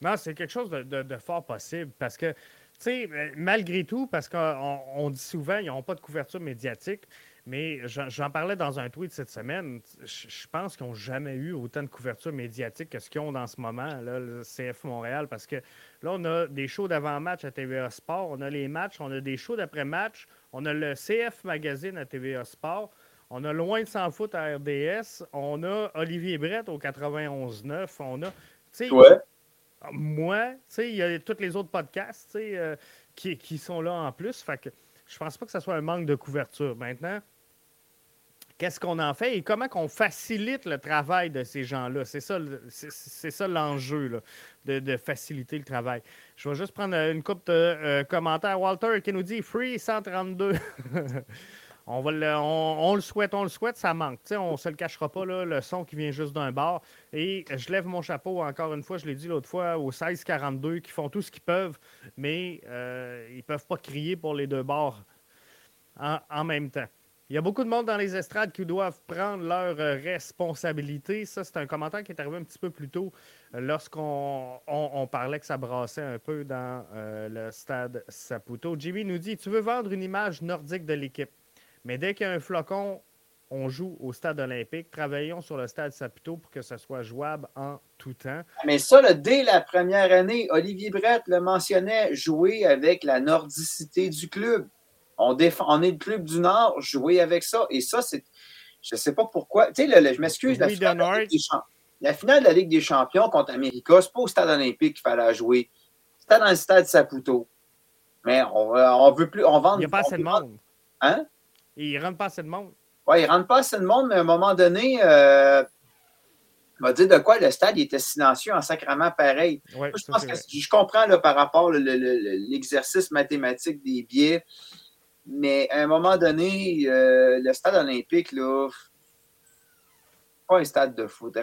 Non, c'est quelque chose de, fort possible parce que, tu sais, malgré tout, parce qu'on dit souvent qu'ils n'ont pas de couverture médiatique, mais j'en parlais dans un tweet cette semaine. Je pense qu'ils n'ont jamais eu autant de couverture médiatique que ce qu'ils ont dans ce moment, là, le CF Montréal, parce que là, on a des shows d'avant-match à TVA Sport, on a les matchs, on a des shows d'après-match, on a le CF Magazine à TVA Sport, on a Loin de s'en foutre à RDS, on a Olivier Brett au 91.9, on a. Ouais. Moi, il y a tous les autres podcasts euh, qui, qui, sont là en plus. Fait que je pense pas que ce soit un manque de couverture. Maintenant, qu'est-ce qu'on en fait et comment qu'on facilite le travail de ces gens-là. C'est ça, ça l'enjeu, de, faciliter le travail. Je vais juste prendre une coupe de euh, commentaires. Walter qui nous dit Free 132. on, le, souhaite, on le souhaite, ça manque. on ne se le cachera pas, le son qui vient juste d'un bar. Et je lève mon chapeau, encore une fois, je l'ai dit l'autre fois, aux 16-42 qui font tout ce qu'ils peuvent, mais euh, ils ne peuvent pas crier pour les deux bars en même temps. Il y a beaucoup de monde dans les estrades qui doivent prendre leurs euh, responsabilités. Ça, c'est un commentaire qui est arrivé un petit peu plus tôt euh, lorsqu'on on, parlait que ça brassait un peu dans euh, le stade Saputo. Jimmy nous dit Tu veux vendre une image nordique de l'équipe, mais dès qu'il y a un flocon, on joue au stade olympique. Travaillons sur le stade Saputo pour que ce soit jouable en tout temps. Mais ça, dès la première année, Olivier Brett le mentionnait jouer avec la nordicité du club. On, défend, on est le club du Nord, jouer avec ça. Et ça, c'est. Je ne sais pas pourquoi. Tu sais, je m'excuse, la, finale de la Ligue des Champions contre América, ce n'est pas au stade olympique qu'il fallait jouer. C'était dans le stade Saputo. Mais on, on veut plus. On vend, il n'y a pas assez de monde. Hein? Il ne rentre pas assez de monde. Oui, il ne rentre pas assez de monde, mais à un moment donné, euh, on va dire de quoi le stade était silencieux en sacrament pareil. je pense que je comprends là, par rapport à l'exercice mathématique des biais. Mais à un moment donné, euh, le stade olympique, là, pas un stade de foot.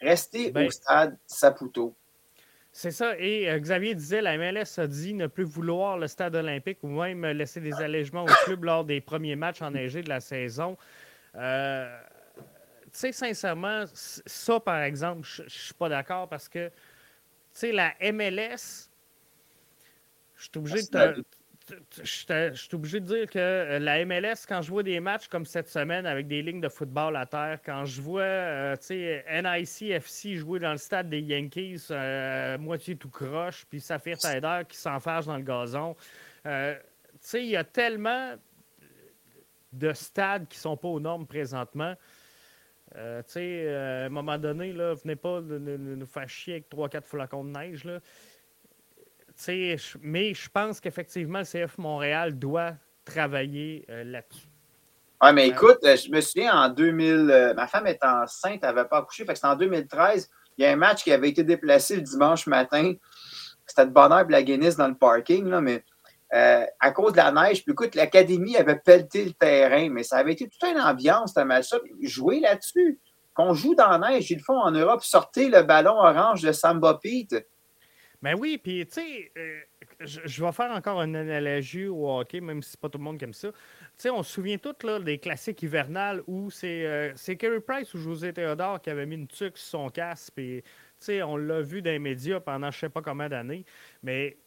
Restez ben, au stade Saputo. C'est ça. Et euh, Xavier disait, la MLS a dit ne plus vouloir le stade olympique ou même laisser des allègements au club lors des premiers matchs enneigés de la saison. Euh, tu sais, sincèrement, ça, par exemple, je ne suis pas d'accord parce que, tu sais, la MLS, je suis obligé de je suis obligé de dire que euh, la MLS, quand je vois des matchs comme cette semaine avec des lignes de football à terre, quand je vois euh, NIC FC jouer dans le stade des Yankees, euh, moitié tout croche, puis Saphir Taider qui s'enfarge dans le gazon, il y a tellement de stades qui ne sont pas aux normes présentement. à un moment donné, là, venez pas nous faire chier avec 3-4 flacons de neige. Là mais je pense qu'effectivement, le CF Montréal doit travailler euh, là-dessus. Oui, mais écoute, euh, je me souviens en 2000, euh, ma femme est enceinte, elle n'avait pas accouché, fait que c'était en 2013. Il y a un match qui avait été déplacé le dimanche matin. C'était de bonheur pour la Guinness dans le parking, là, mais à cause de la neige, puis écoute, l'académie avait pelleté le terrain, mais ça avait été toute une ambiance, ce match-là. Jouer là-dessus. Qu'on joue dans la neige, ils le font en Europe, sortez le ballon orange de Samba Pete. Ben oui, puis tu sais, euh, je, vais faire encore une analogie au hockey, même si c'est pas tout le monde qui aime ça. Tu sais, on se souvient tous là, des classiques hivernales où c'est euh, Kerry Price ou José Théodore qui avait mis une tuque sur son casque, puis tu sais, on l'a vu dans les médias pendant je sais pas combien d'années. Mais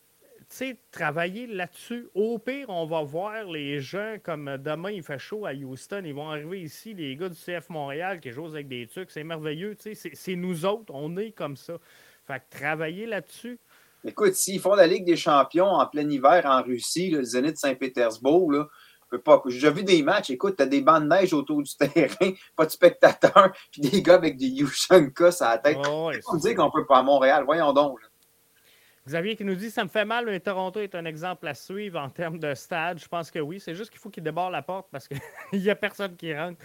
tu sais, travailler là-dessus. Au pire, on va voir les gens comme demain, il fait chaud à Houston. Ils vont arriver ici, les gars du CF Montréal qui jouent avec des trucs. C'est merveilleux. Tu sais, c'est nous autres. On est comme ça. Fait que travailler là-dessus. Écoute, s'ils font la Ligue des champions en plein hiver en Russie, le Zénith Saint-Pétersbourg, là, j'ai déjà vu des matchs, écoute, t'as des bandes de neige autour du terrain, pas de spectateurs, puis des gars avec des Yushankas à la tête. Oh, on dit qu'on peut pas à Montréal, voyons donc. Xavier qui nous dit Ça me fait mal, mais Toronto est un exemple à suivre en termes de stade. Je pense que oui. C'est juste qu'il faut qu'il déborde la porte parce qu'il n'y a personne qui rentre.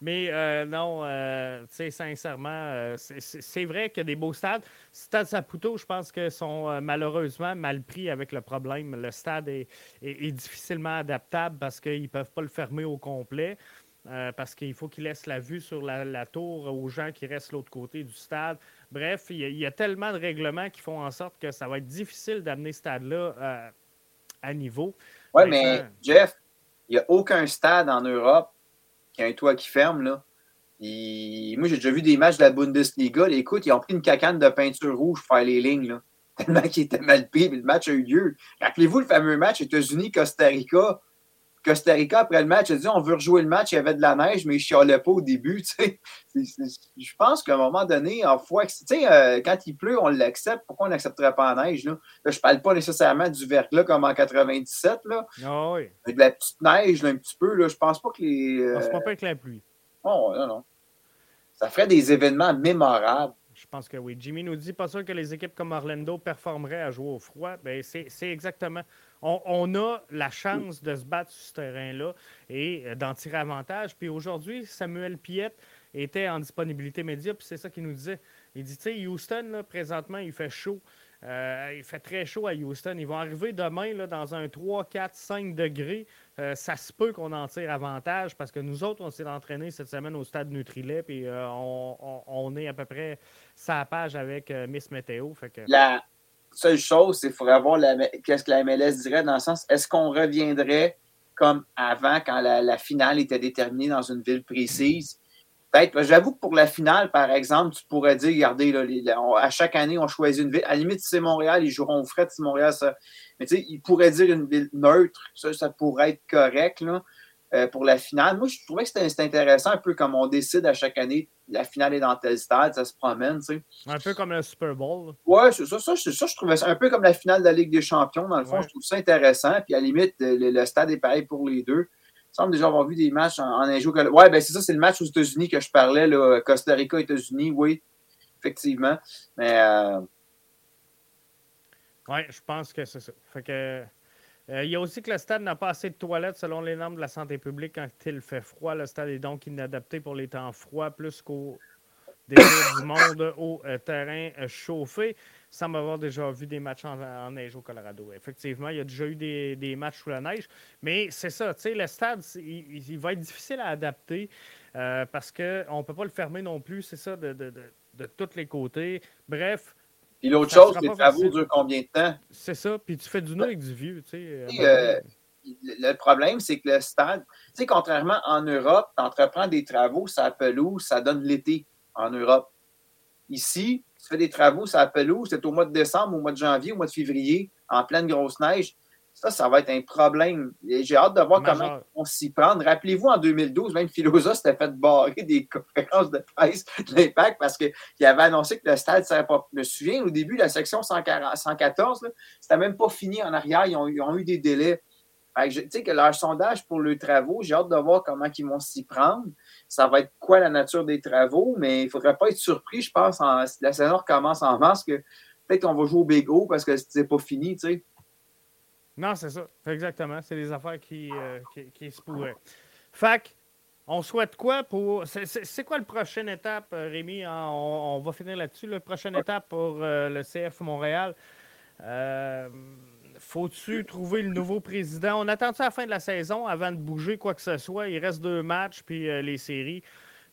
Mais euh, non, euh, sincèrement, euh, c'est vrai qu'il y a des beaux stades. Stade Saputo, je pense que sont malheureusement mal pris avec le problème. Le stade est, difficilement adaptable parce qu'ils ne peuvent pas le fermer au complet. parce qu'il faut qu'ils laissent la vue sur la, tour aux gens qui restent de l'autre côté du stade. Bref, il y, a, tellement de règlements qui font en sorte que ça va être difficile d'amener ce stade-là à niveau. Oui, mais Jeff, il n'y a aucun stade en Europe y a un toit qui ferme, là. Moi, j'ai déjà vu des matchs de la Bundesliga. écoute, ils ont pris une cacane de peinture rouge pour faire les lignes. Tellement qu'il était mal payé, le match a eu lieu. Rappelez-vous le fameux match États-Unis-Costa Rica. Costa Rica, après le match, a dit on veut rejouer le match, il y avait de la neige, mais il ne chialait pas au début. Je pense qu'à un moment donné, en fois, euh, quand il pleut, on l'accepte. Pourquoi on n'accepterait pas en neige? Là? je ne parle pas nécessairement du verglas comme en 97. Là. Ah Avec de la petite neige, un petit peu. Là, je pense pas que les. Euh... C'est pas avec la pluie. Oh, non, non. Ça ferait des événements mémorables. Je pense que oui. Jimmy nous dit pas sûr que les équipes comme Orlando performeraient à jouer au froid. Ben, c'est exactement on, a la chance de se battre sur ce terrain-là et euh, d'en tirer avantage. Puis aujourd'hui, Samuel Piette était en disponibilité média, puis c'est ça qu'il nous disait. Il dit, tu sais, Houston, là, présentement, il fait chaud. Euh, il fait très chaud à Houston. Ils vont arriver demain là, dans un 3, 4, 5 degrés. Euh, ça se peut qu'on en tire avantage parce que nous autres, on s'est entraînés cette semaine au stade Nutrilet puis on, est à peu près sa page avec Miss Météo. Fait que seule chose, c'est qu'il faudrait voir qu'est-ce que la MLS dirait dans le sens est-ce qu'on reviendrait comme avant, quand la, finale était déterminée dans une ville précise? Peut-être, j'avoue que pour la finale, par exemple, tu pourrais dire, regardez, à chaque année, on choisit une ville. À la limite, c'est Montréal, ils joueront au fret si Montréal, ça. Mais tu sais, ils pourraient dire une ville neutre, ça, ça pourrait être correct, là. Euh, pour la finale. Moi, je trouvais que c'était intéressant, un peu comme on décide à chaque année, la finale est dans tel stade, ça se promène, tu sais. Un peu comme le Super Bowl. Ouais, c'est ça, ça, ça, je trouvais ça un peu comme la finale de la Ligue des Champions. Dans le fond, je trouve ça intéressant. Puis à la limite, le, stade est pareil pour les deux. Il semble déjà avoir vu des matchs en, en Ouais, ben c'est ça, c'est le match aux États-Unis que je parlais, là, Costa Rica, États-Unis, oui, effectivement. Mais. Euh... Oui, je pense que c'est ça. Fait que. Euh, il y a aussi que le stade n'a pas assez de toilettes selon les normes de la santé publique quand il fait froid. Le stade est donc inadapté pour les temps froids plus qu'au désir du monde au euh, terrain euh, chauffé. Sans m'avoir déjà vu des matchs en, neige au Colorado. Effectivement, il y a déjà eu des, matchs sous la neige. Mais c'est ça, tu sais, le stade, il, va être difficile à adapter parce qu'on ne peut pas le fermer non plus, c'est ça, de, de, de tous les côtés. Bref, puis l'autre chose, les travaux durent combien de temps? C'est ça. Puis tu fais du neuf avec du vieux. Tu sais, euh, euh, le problème, c'est que le stade, tu sais, contrairement en Europe, tu entreprends des travaux, ça pelouse, ça donne l'été en Europe. Ici, tu fais des travaux, ça pelouse, c'est au mois de décembre, au mois de janvier, au mois de février, en pleine grosse neige. Ça, ça va être un problème. J'ai hâte de voir comment on s'y prendre. Rappelez-vous, en 2012, même Philosa s'était fait barrer des conférences de presse de l'impact parce qu'il avait annoncé que le stade ne serait pas. Je me souviens, au début, la section 114, c'était même pas fini en arrière. Ils ont, eu des délais. Tu sais que leur sondage pour les travaux, j'ai hâte de voir comment ils vont s'y prendre. Ça va être quoi la nature des travaux, mais il ne faudrait pas être surpris, je pense, en, la saison recommence en mars, que peut-être qu'on va jouer au Big O parce que c'est pas fini, tu sais. Non, c'est ça. Exactement. C'est des affaires qui, euh, qui, se pourraient. Fac, on souhaite quoi pour. C'est quoi la prochaine étape, euh, Rémi? On, va finir là-dessus. La prochaine étape pour euh, le CF Montréal. Faut-tu trouver le nouveau président? On attend ça à la fin de la saison avant de bouger quoi que ce soit? Il reste deux matchs, puis les séries.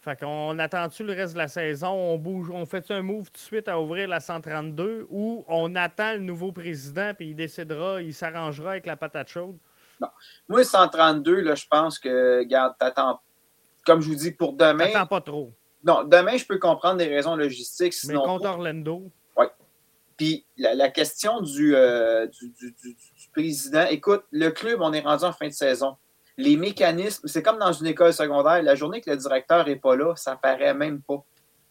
Fait qu'on attend-tu le reste de la saison? On bouge, on fait un move tout de suite à ouvrir la 132 ou on attend le nouveau président puis il décidera, il s'arrangera avec la patate chaude? Non. Moi, 132, là, je pense que, regarde, t'attends. Comme je vous dis, pour demain. T'attends pas trop. Non, demain, je peux comprendre des raisons logistiques. Sinon, Mais contre Orlando. Oui. Puis la, question euh, du, du, président, écoute, le club, on est rendu en fin de saison les mécanismes, c'est comme dans une école secondaire, la journée que le directeur n'est pas là, ça paraît même pas.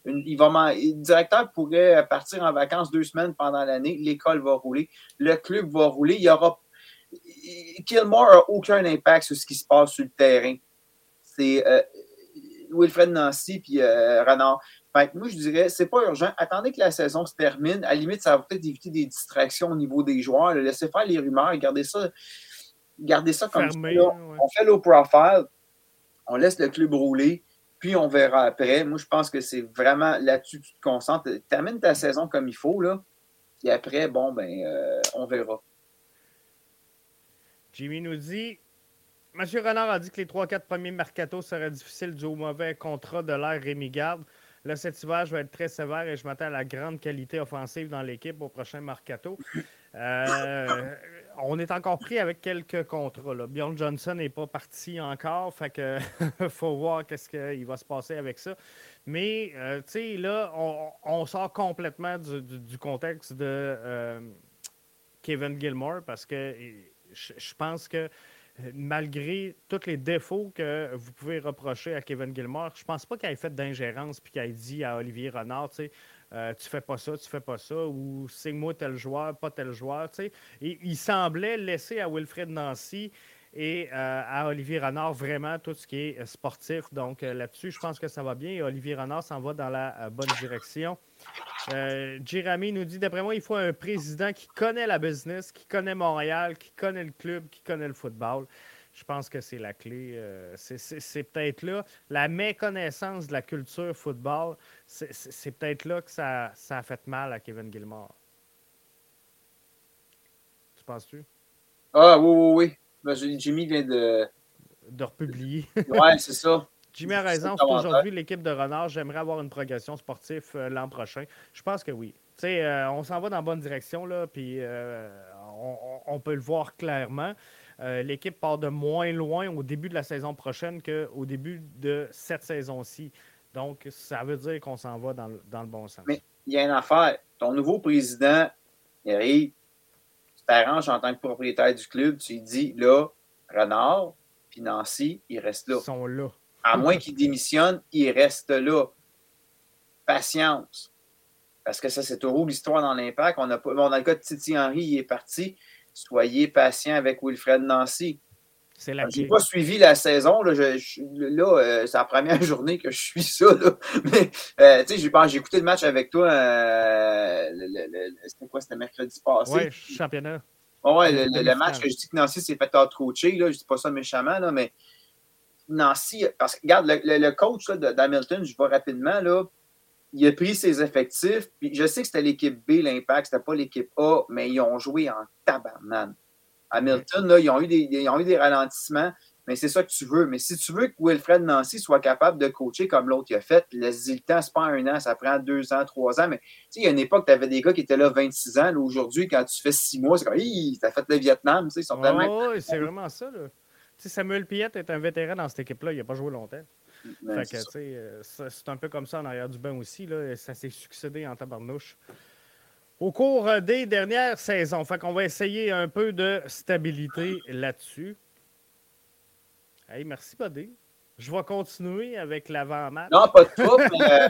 il va, le directeur pourrait partir en vacances deux semaines pendant l'année, l'école va rouler, le club va rouler, il y aura. Kilmore n'a aucun impact sur ce qui se passe sur le terrain. C'est euh, Wilfred Nancy puis euh, Renard. moi, je dirais, c'est pas urgent. Attendez que la saison se termine. À la limite, ça va peut-être éviter des distractions au niveau des joueurs. Laissez faire les rumeurs. Gardez ça Gardez ça comme ça. On fait low profile, on laisse le club rouler, puis on verra après. Moi, je pense que c'est vraiment là-dessus que tu te concentres. Termine ta saison comme il faut, là. Puis après, bon, ben, euh, on verra. Jimmy nous dit Monsieur Renard a dit que les 3-4 premiers mercato seraient difficiles du au mauvais contrat de l'air Rémi Garde. Là, cet hiver, je vais être très sévère et je m'attends à la grande qualité offensive dans l'équipe au prochain mercato. Euh, on est encore pris avec quelques contrats. Bjorn Johnson n'est pas parti encore, fait que faut voir qu'est-ce qu'il va se passer avec ça. Mais, euh, là, on, sort complètement du, contexte de euh, Kevin Gilmore parce que je pense que malgré tous les défauts que vous pouvez reprocher à Kevin Gilmore, je pense pas qu'il ait fait d'ingérence puis qu'il ait dit à Olivier Renard, tu sais, euh, tu fais pas ça, tu fais pas ça, ou c'est moi tel joueur, pas tel joueur. Et il semblait laisser à Wilfred Nancy et euh, à Olivier Renard vraiment tout ce qui est euh, sportif. Donc là-dessus, je pense que ça va bien et Olivier Renard s'en va dans la bonne direction. Jérémy nous dit d'après moi, il faut un président qui connaît la business, qui connaît Montréal, qui connaît le club, qui connaît le football. Je pense que c'est la clé. Euh, c'est peut-être là. La méconnaissance de la culture football, c'est peut-être là que ça, a fait mal à Kevin Gilmore. Tu penses-tu? Ah oui, oui, oui. Ben, Jimmy vient de. De republier. ouais, c'est ça. Jimmy a raison. aujourd'hui l'équipe de Renard. J'aimerais avoir une progression sportive euh, l'an prochain. Je pense que oui. Tu sais, euh, on s'en va dans la bonne direction, là, puis on, on, peut le voir clairement. L'équipe part de moins loin au début de la saison prochaine qu'au début de cette saison-ci. Donc, ça veut dire qu'on s'en va dans le, dans le, bon sens. Mais il y a une affaire. Ton nouveau président, il arrive, tu t'arranges en tant que propriétaire du club, tu lui dis, là, Renard, puis Nancy, ils restent là. Ils sont là. À moins qu'ils démissionnent, ils restent là. Patience. Parce que ça, c'est toujours l'histoire dans l'impact. On a pas, dans le cas de Titi Henry, il est parti. Soyez patient avec Wilfred Nancy. Je n'ai pas suivi la saison. Là, là euh, c'est la première journée que je suis ça. Là. Mais euh, tu sais, j'ai écouté le match avec toi. Euh, c'était quoi? C'était mercredi passé? Oui, championnat. ouais, le, match que je dis que Nancy s'est fait out-coacher, je ne dis pas ça méchamment, là, mais Nancy, parce que regarde, le, coach d'Hamilton, je vois rapidement, là, il a pris ses effectifs. Puis je sais que c'était l'équipe B, l'Impact, c'était pas l'équipe A, mais ils ont joué en tabarnane. Hamilton, là, ils, ont eu des, ils ont eu des ralentissements, mais c'est ça que tu veux. Mais si tu veux que Wilfred Nancy soit capable de coacher comme l'autre a fait, laisse-y le temps, c'est pas un an, ça prend deux ans, trois ans. Mais tu sais, il y a une époque, tu avais des gars qui étaient là 26 ans. Aujourd'hui, quand tu fais six mois, c'est comme, t'as fait le Vietnam, tu sais, ils sont tellement. Oui, c'est vraiment ça, là. Samuel Piette est un vétéran dans cette équipe-là, il n'a pas joué longtemps. Euh, c'est un peu comme ça en arrière du bain aussi. Là. Ça s'est succédé en tabarnouche. Au cours euh, des dernières saisons, fait qu'on va essayer un peu de stabilité là-dessus. Hey, merci, Buddy. Je vais continuer avec l'avant-match. Non, pas de trouble. euh,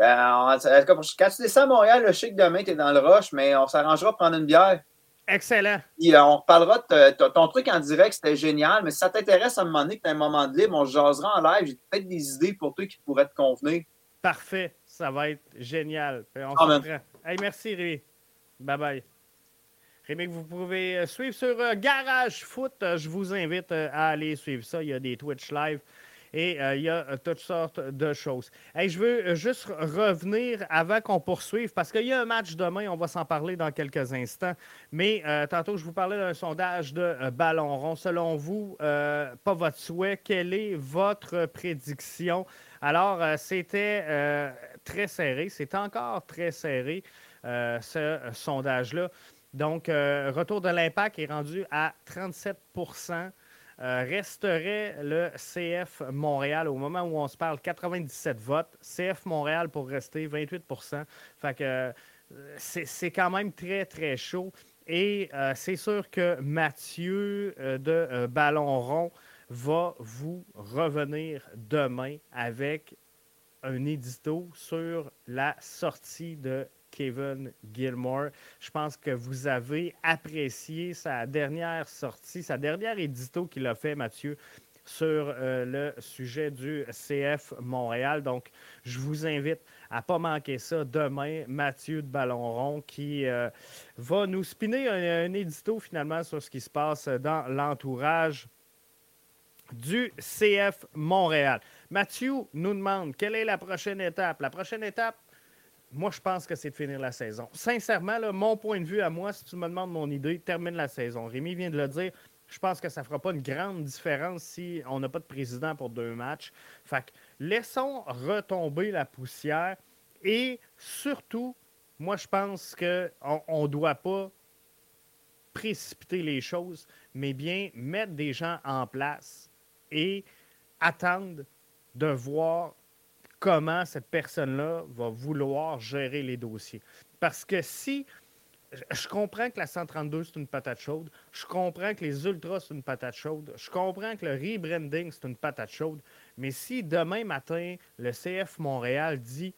euh quand tu descends à Montréal, le chic demain, tu es dans le rush, mais on s'arrangera pour prendre une bière. Excellent. Euh, on reparlera de ton truc en direct, c'était génial, mais si ça t'intéresse à un moment donné que tu as un moment de libre, on se jasera en live. J'ai peut-être des idées pour toi qui pourraient te convenir. Parfait. Ça va être génial. On hey, merci, Rémi. Bye bye. Rémi, vous pouvez euh, suivre sur euh, Garage Foot. Je vous invite à aller suivre ça. Il y a des Twitch live et euh, il y a euh, toutes sortes de choses. je veux euh, juste revenir avant qu'on poursuive parce qu'il y a un match demain, on va s'en parler dans quelques instants. Mais tantôt, je vous parlais d'un sondage de ballon rond. Selon vous, pas votre souhait, quelle est votre prédiction? Alors, c'était très serré, c'est encore très serré, ce sondage-là. Donc, retour de l'impact est rendu à 37 euh, resterait le CF Montréal au moment où on se parle 97 votes. CF Montréal pour rester 28% Fait que euh, c'est quand même très, très chaud. Et euh, c'est sûr que Mathieu de Ballon Rond va vous revenir demain avec un édito sur la sortie de Kevin Gilmore. Je pense que vous avez apprécié sa dernière sortie, sa dernière édito qu'il a fait, Mathieu, sur euh, le sujet du CF Montréal. Donc, je vous invite à pas manquer ça demain. Mathieu de Ballon Rond qui euh, va nous spinner un, édito finalement sur ce qui se passe dans l'entourage du CF Montréal. Mathieu nous demande quelle est la prochaine étape. La prochaine étape, moi, je pense que c'est de finir la saison. Sincèrement, mon point de vue à moi, si tu me demandes mon idée, termine la saison. Rémi vient de le dire. Je pense que ça ne fera pas une grande différence si on n'a pas de président pour deux matchs. Fait que laissons retomber la poussière et surtout, moi, je pense qu'on ne doit pas précipiter les choses, mais bien mettre des gens en place et attendre de voir comment cette personne-là va vouloir gérer les dossiers. Parce que si je comprends que la 132, c'est une patate chaude. Je comprends que les ultras, c'est une patate chaude. Je comprends que le rebranding, c'est une patate chaude. Mais si demain matin, le CF Montréal dit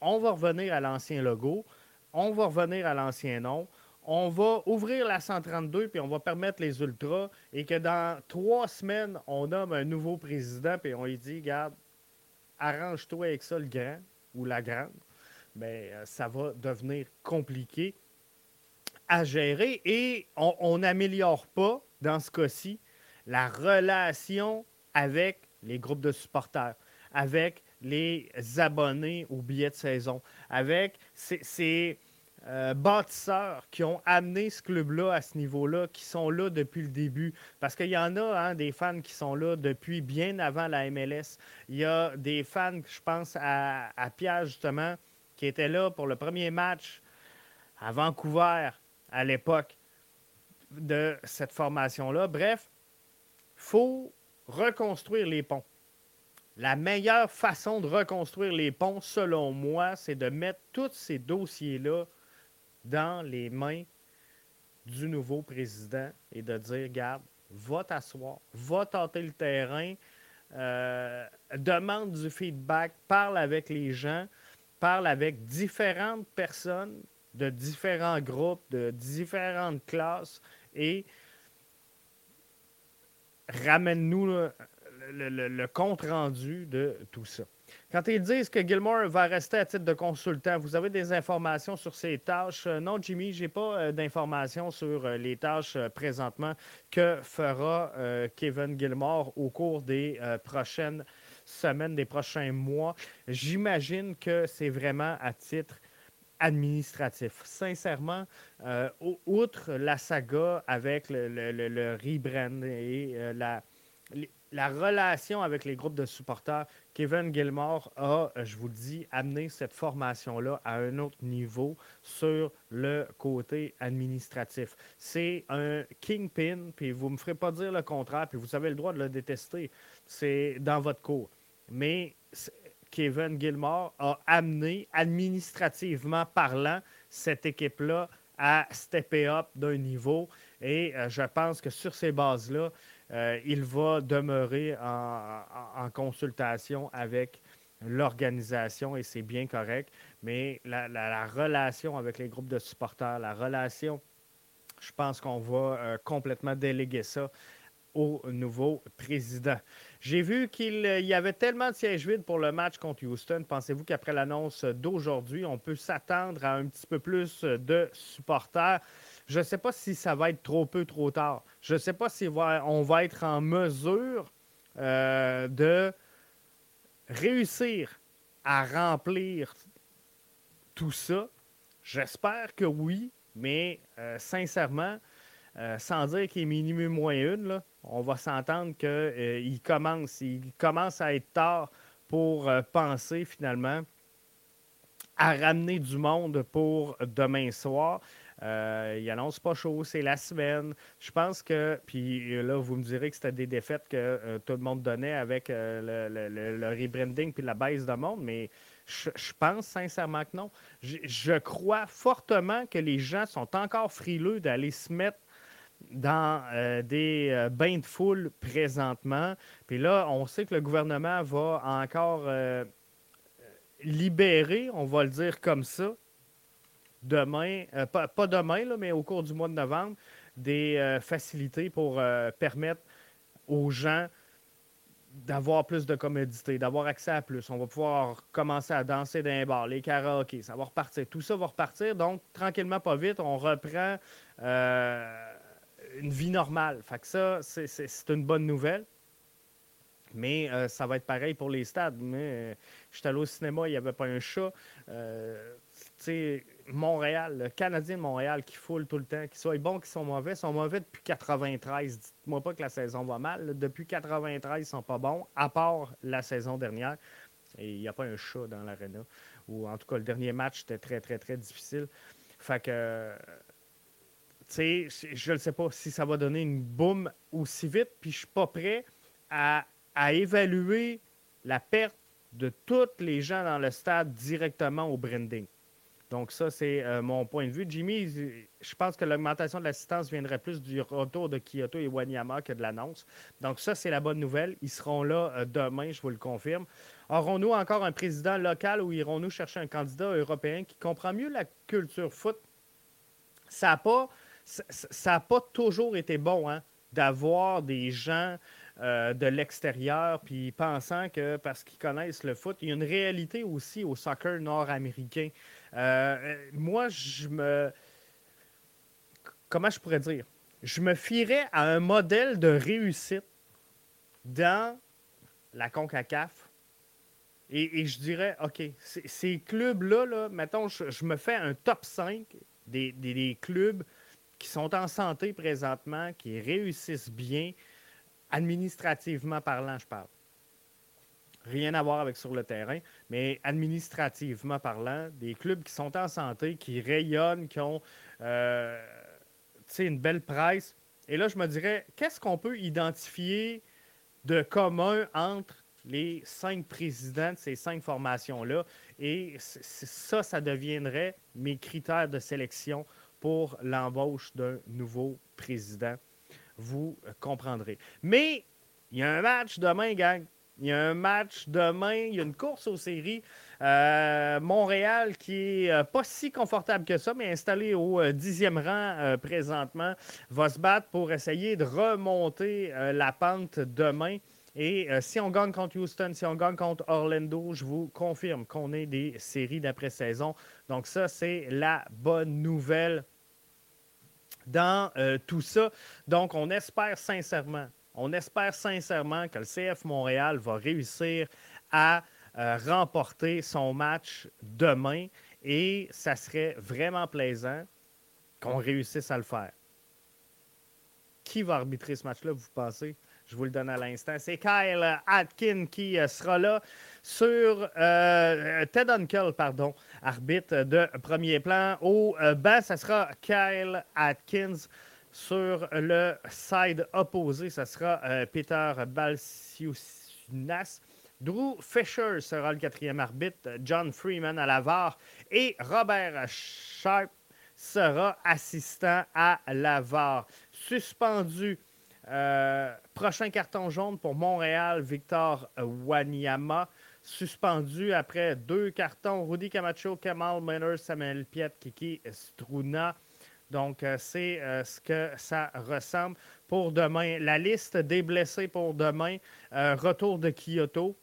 on va revenir à l'ancien logo, on va revenir à l'ancien nom, on va ouvrir la 132 puis on va permettre les ultras et que dans trois semaines, on nomme un nouveau président puis on lui dit, regarde, arrange-toi avec ça, le grand ou la grande, bien, euh, ça va devenir compliqué à gérer et on n'améliore pas, dans ce cas-ci, la relation avec les groupes de supporters, avec les abonnés aux billets de saison, avec ces euh, bâtisseurs qui ont amené ce club-là à ce niveau-là, qui sont là depuis le début. Parce qu'il y en a hein, des fans qui sont là depuis bien avant la MLS. Il y a des fans, je pense à, Pierre justement, qui étaient là pour le premier match à Vancouver à l'époque. de cette formation-là. Bref, faut reconstruire les ponts. La meilleure façon de reconstruire les ponts, selon moi, c'est de mettre tous ces dossiers-là dans les mains du nouveau président et de dire, garde, va t'asseoir, va tenter le terrain, euh, demande du feedback, parle avec les gens, parle avec différentes personnes de différents groupes, de différentes classes et ramène-nous le, compte-rendu de tout ça. Quand ils disent que Gilmore va rester à titre de consultant, vous avez des informations sur ses tâches? Euh, non, Jimmy, je n'ai pas euh, d'informations sur euh, les tâches présentement que fera Kevin Gilmore au cours des prochaines semaines, des prochains mois? J'imagine que c'est vraiment à titre administratif. Sincèrement, outre la saga avec le, le rebrand et la la relation avec les groupes de supporters, Kevin Gilmore a, euh, je vous le dis, amené cette formation-là à un autre niveau sur le côté administratif. C'est un kingpin, puis vous ne me ferez pas dire le contraire, puis vous avez le droit de le détester. C'est dans votre cours. Mais Kevin Gilmore a amené, administrativement parlant, cette équipe-là à stepper up d'un niveau. Et euh, je pense que sur ces bases-là, euh, il va demeurer en, consultation avec l'organisation et c'est bien correct. Mais la, relation avec les groupes de supporters, la relation, je pense qu'on va euh, complètement déléguer ça au nouveau président. J'ai vu qu'il y avait tellement de sièges vides pour le match contre Houston. Pensez-vous qu'après l'annonce d'aujourd'hui, on peut s'attendre à un petit peu plus de supporters? Je ne sais pas si ça va être trop peu, trop tard. Je ne sais pas si on va être en mesure euh, de réussir à remplir tout ça. J'espère que oui, mais euh, sincèrement, euh, sans dire qu'il est minimum moins une, on va s'entendre qu'il commence, il commence à être tard pour penser finalement à ramener du monde pour demain soir. Euh, il annonce pas chaud, c'est la semaine. Je pense que, puis là, vous me direz que c'était des défaites que euh, tout le monde donnait avec euh, le, rebranding puis la baisse de monde, mais je, pense sincèrement que non. Je, crois fortement que les gens sont encore frileux d'aller se mettre dans des bains de foule présentement. Puis là, on sait que le gouvernement va encore libérer, on va le dire comme ça, demain, euh, pas, demain, là, mais au cours du mois de novembre, des euh, facilités pour euh, permettre aux gens d'avoir plus de commodité, d'avoir accès à plus. On va pouvoir commencer à danser dans les bars, les karaokés, ça va repartir. Tout ça va repartir. Donc, tranquillement, pas vite, on reprend une vie normale. Fait que ça, c'est une bonne nouvelle. Mais ça va être pareil pour les stades. Mais je suis allé au cinéma, il n'y avait pas un chat. Montréal, le Canadien de Montréal qui foule tout le temps, qu'ils soient bons, qu'ils sont mauvais, ils sont mauvais depuis 93. Dites-moi pas que la saison va mal. Depuis 93, ils sont pas bons, à part la saison dernière. Il n'y a pas un chat dans l'aréna. Ou en tout cas, le dernier match était très, très, très difficile. Fait que, je ne sais pas si ça va donner une boum aussi vite, puis je suis pas prêt à évaluer la perte de tous les gens dans le stade directement au branding. Donc, ça, c'est euh, mon point de vue. Jimmy, je pense que l'augmentation de l'assistance viendrait plus du retour de Kyoto et Wanyama que de l'annonce. Donc, ça, c'est la bonne nouvelle. Ils seront là euh, demain, je vous le confirme. Aurons-nous encore un président local ou irons-nous chercher un candidat européen qui comprend mieux la culture foot? Ça n'a pas, ça, pas toujours été bon hein, d'avoir des gens euh, de l'extérieur, puis pensant que parce qu'ils connaissent le foot, il y a une réalité aussi au soccer nord-américain. Euh, moi, je me. Comment je pourrais dire? Je me fierais à un modèle de réussite dans la CONCACAF. Et, je dirais, OK, ces clubs-là, là, mettons, je, me fais un top 5 des, des, clubs qui sont en santé présentement, qui réussissent bien, administrativement parlant, je parle. Rien à voir avec sur le terrain, mais administrativement parlant, des clubs qui sont en santé, qui rayonnent, qui ont. Euh, une belle presse. Et là, je me dirais, qu'est-ce qu'on peut identifier de commun entre les cinq présidents de ces cinq formations-là? Et ça, ça deviendrait mes critères de sélection pour l'embauche d'un nouveau président. Vous comprendrez. Mais il y a un match demain, gang. Il y a un match demain. Il y a une course aux séries. Euh, Montréal, qui est euh, pas si confortable que ça, mais installé au euh, dixième rang présentement, va se battre pour essayer de remonter la pente demain. Et si on gagne contre Houston, si on gagne contre Orlando, je vous confirme qu'on est des séries d'après-saison. Donc ça, c'est la bonne nouvelle dans tout ça. Donc on espère sincèrement, on espère sincèrement que le CF Montréal va réussir à euh, remporter son match demain et ça serait vraiment plaisant qu'on réussisse à le faire. Qui va arbitrer ce match-là, vous pensez? Je vous le donne à l'instant. C'est Kyle Atkin qui euh, sera là sur euh, Ted Uncle, pardon, arbitre de premier plan. Au bas, ça sera Kyle Atkins. Sur le side opposé, ça sera Peter Balsiunas. Drew Fisher sera le quatrième arbitre, John Freeman à la VAR et Robert Sharp sera assistant à la VAR. Suspendu, euh, prochain carton jaune pour Montréal, Victor Wanyama. Suspendu après deux cartons, Rudy Camacho, Kamal Miner, Samuel Piet, Kiki Struna. Donc, euh, c'est euh, ce que ça ressemble pour demain. La liste des blessés pour demain, retour de Kyoto,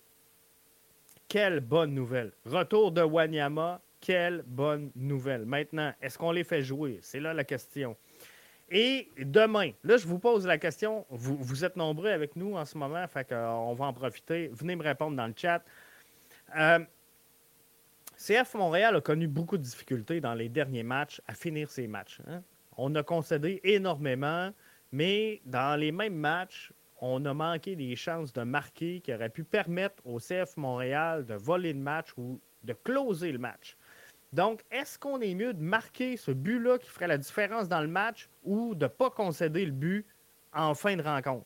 quelle bonne nouvelle. Retour de Wanyama, quelle bonne nouvelle. Maintenant, est-ce qu'on les fait jouer? C'est là la question. Et demain, là, je vous pose la question. Vous, êtes nombreux avec nous en ce moment, fait va en profiter. Venez me répondre dans le chat. Euh, CF Montréal a connu beaucoup de difficultés dans les derniers matchs à finir ses matchs. Hein. On a concédé énormément, mais dans les mêmes matchs, on a manqué des chances de marquer qui auraient pu permettre au CF Montréal de voler le match ou de closer le match. Donc, est-ce qu'on est mieux de marquer ce but-là qui ferait la différence dans le match ou de ne pas concéder le but en fin de rencontre?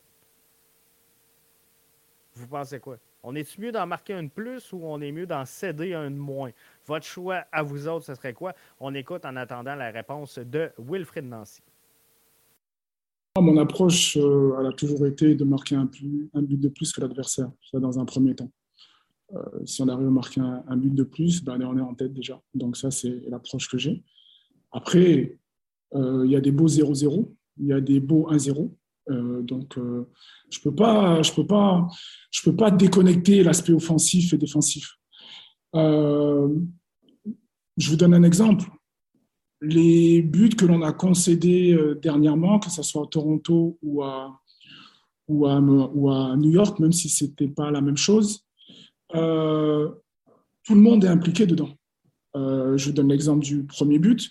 Vous pensez quoi? On est mieux d'en marquer un de plus ou on est mieux d'en céder un de moins? Votre choix à vous autres, ce serait quoi? On écoute en attendant la réponse de Wilfrid Nancy. Mon approche, euh, elle a toujours été de marquer un, but de plus que l'adversaire, dans un premier temps. Euh, si on arrive à marquer un, but de plus, ben, on est en tête déjà. Donc ça, c'est l'approche que j'ai. Après, euh, il y a des beaux 0-0, il y a des beaux 1-0. Donc, je peux pas, je peux pas, je peux pas déconnecter l'aspect offensif et défensif. je vous donne un exemple les buts que l'on a concédés euh, dernièrement, que ce soit à Toronto ou à, ou à, New York, même si ce n'était pas la même chose, euh, tout le monde est impliqué dedans. Euh, je vous donne l'exemple du premier but.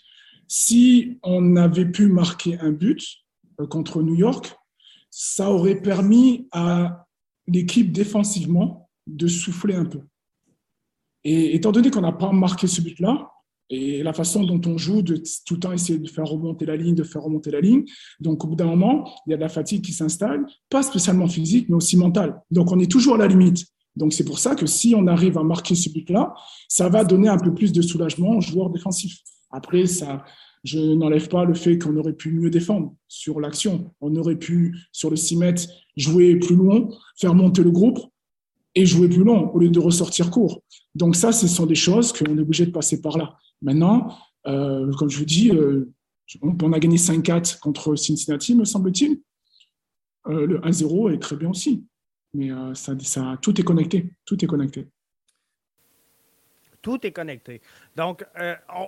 Si on avait pu marquer un but contre New York, ça aurait permis à l'équipe défensivement de souffler un peu. Et étant donné qu'on n'a pas marqué ce but-là, et la façon dont on joue, de tout le temps essayer de faire remonter la ligne, de faire remonter la ligne. Donc, au bout d'un moment, il y a de la fatigue qui s'installe, pas spécialement physique, mais aussi mentale. Donc, on est toujours à la limite. Donc, c'est pour ça que si on arrive à marquer ce but-là, ça va donner un peu plus de soulagement aux joueurs défensifs. Après, ça, je n'enlève pas le fait qu'on aurait pu mieux défendre sur l'action. On aurait pu, sur le 6 mètres, jouer plus loin, faire monter le groupe et jouer plus long au lieu de ressortir court. Donc ça, ce sont des choses qu'on est obligé de passer par là. Maintenant, euh, comme je vous dis, euh, on a gagné 5-4 contre Cincinnati, me semble-t-il. Euh, le 1-0 est très bien aussi. Mais ça, ça, tout est connecté. Tout est connecté. Tout est connecté. Donc,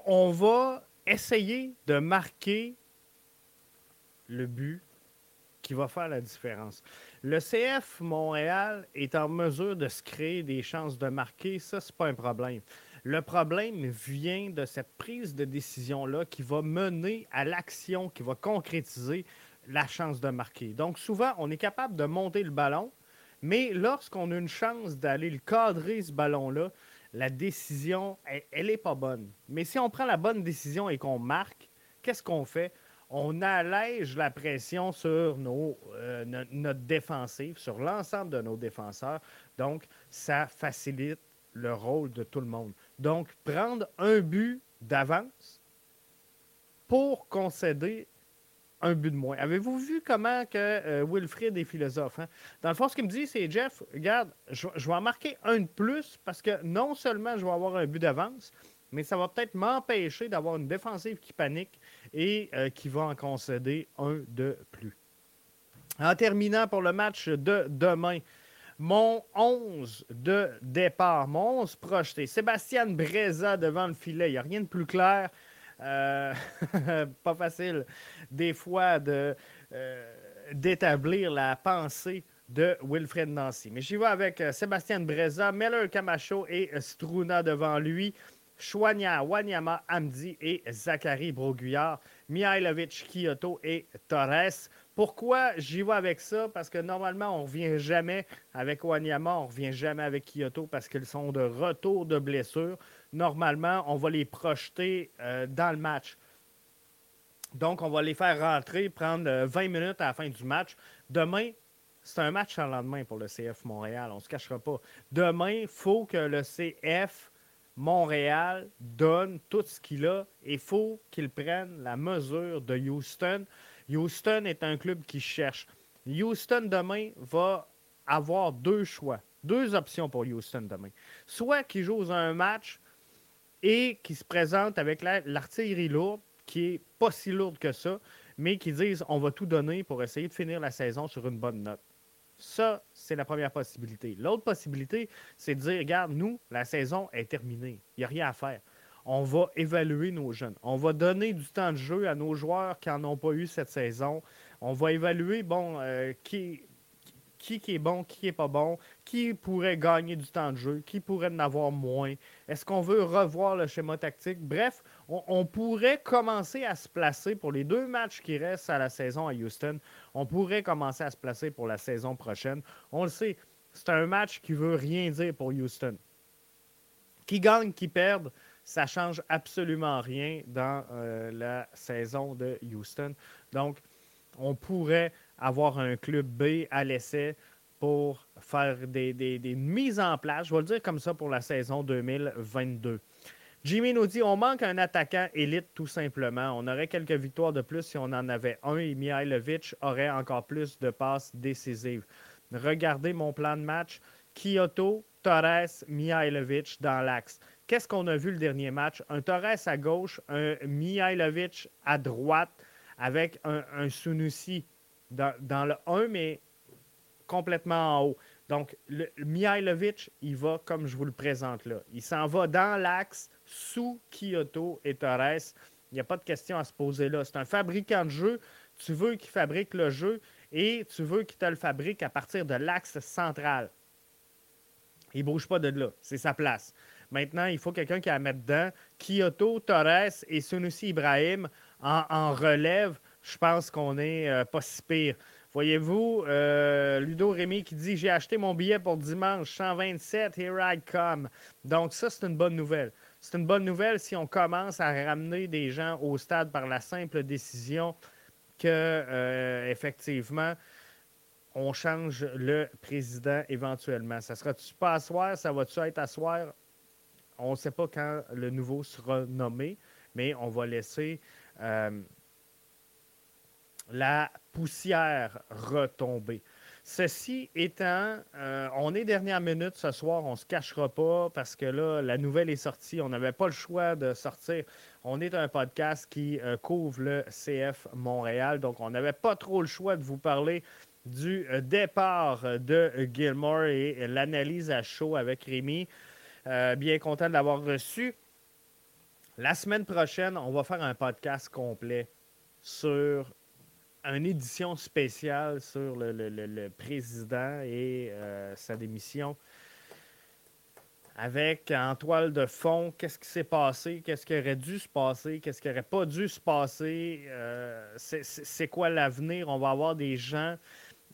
on va essayer de marquer le but qui va faire la différence. Le CF Montréal est en mesure de se créer des chances de marquer, ça, c'est pas un problème. Le problème vient de cette prise de décision-là qui va mener à l'action, qui va concrétiser la chance de marquer. Donc, souvent, on est capable de monter le ballon, mais lorsqu'on a une chance d'aller le cadrer, ce ballon-là, la décision, elle n'est pas bonne. Mais si on prend la bonne décision et qu'on marque, qu'est-ce qu'on fait? on allège la pression sur nos, euh, notre défensive, sur l'ensemble de nos défenseurs. Donc, ça facilite le rôle de tout le monde. Donc, prendre un but d'avance pour concéder un but de moins. Avez-vous vu comment que euh, Wilfrid est philosophe? Hein? Dans le fond, ce qu'il me dit, c'est Jeff, regarde, je, je, vais en marquer un de plus parce que non seulement je vais avoir un but d'avance, mais ça va peut-être m'empêcher d'avoir une défensive qui panique et euh, qui va en concéder un de plus. En terminant pour le match de demain, mon 11 de départ, mon 11 projeté, Sébastien Breza devant le filet. Il n'y a rien de plus clair. Euh, pas facile, des fois, de, euh, d'établir la pensée de Wilfred Nancy. Mais j'y vais avec Sébastien Breza, Meller Camacho et Struna devant lui. Chouania, Wanyama, Amdi et Zachary Broguillard, Mihailovic, Kyoto et Torres. Pourquoi j'y vais avec ça? Parce que normalement, on ne revient jamais avec Wanyama, on ne revient jamais avec Kyoto parce qu'ils sont de retour de blessure. Normalement, on va les projeter euh, dans le match. Donc, on va les faire rentrer, prendre 20 euh, minutes à la fin du match. Demain, c'est un match en lendemain pour le CF Montréal, on ne se cachera pas. Demain, il faut que le CF Montréal donne tout ce qu'il a et il faut qu'il prenne la mesure de Houston. Houston est un club qui cherche. Houston demain va avoir deux choix, deux options pour Houston demain. Soit qu'il joue un match et qu'il se présente avec l'artillerie lourde, qui est pas si lourde que ça, mais qui disent on va tout donner pour essayer de finir la saison sur une bonne note. Ça, c'est la première possibilité. L'autre possibilité, c'est de dire, regarde, nous, la saison est terminée. Il n'y a rien à faire. On va évaluer nos jeunes. On va donner du temps de jeu à nos joueurs qui n'en ont pas eu cette saison. On va évaluer, bon, euh, qui, est bon, qui est pas bon, qui pourrait gagner du temps de jeu, qui pourrait en avoir moins. Est-ce qu'on veut revoir le schéma tactique? Bref, on, pourrait commencer à se placer pour les deux matchs qui restent à la saison à Houston. On pourrait commencer à se placer pour la saison prochaine. On le sait, c'est un match qui veut rien dire pour Houston. Qui gagne, qui perde, ça change absolument rien dans euh, la saison de Houston. Donc, on pourrait avoir un club B à l'essai pour faire des, des, mises en place, je vais le dire comme ça, pour la saison 2022. Jimmy nous dit on manque un attaquant élite tout simplement. On aurait quelques victoires de plus si on en avait un et Mihailovic aurait encore plus de passes décisives. Regardez mon plan de match. Kyoto, Torres, Mihailovic dans l'axe. Qu'est-ce qu'on a vu le dernier match? Un Torres à gauche, un Mihailovic à droite avec un, un Sunusi dans, le 1, mais complètement en haut. Donc, le, Mihailovic, il va comme je vous le présente là. Il s'en va dans l'axe sous Kyoto et Torres. Il n'y a pas de question à se poser là. C'est un fabricant de jeu. Tu veux qu'il fabrique le jeu et tu veux qu'il te le fabrique à partir de l'axe central. Il ne bouge pas de là. C'est sa place. Maintenant, il faut quelqu'un qui a à mettre dedans. Kyoto, Torres et Sunusi Ibrahim en, relève. Je pense qu'on est euh, pas si pire. Voyez-vous, euh, Ludo Rémy qui dit J'ai acheté mon billet pour dimanche 127, here I come. Donc, ça, c'est une bonne nouvelle. C'est une bonne nouvelle si on commence à ramener des gens au stade par la simple décision que, euh, effectivement, on change le président éventuellement. Ça sera-tu pas à soir? Ça va-tu être à soir? On ne sait pas quand le nouveau sera nommé, mais on va laisser. Euh, la poussière retomber. Ceci étant, euh, on est dernière minute ce soir, on ne se cachera pas parce que là, la nouvelle est sortie. On n'avait pas le choix de sortir. On est un podcast qui euh, couvre le CF Montréal, donc on n'avait pas trop le choix de vous parler du départ de Gilmore et l'analyse à chaud avec Rémi. Bien content de l'avoir reçu. La semaine prochaine, on va faire un podcast complet sur une édition spéciale sur le, président et euh, sa démission. Avec en toile de fond, qu'est-ce qui s'est passé, qu'est-ce qui aurait dû se passer, qu'est-ce qui n'aurait pas dû se passer, euh, c'est quoi l'avenir? On va avoir des gens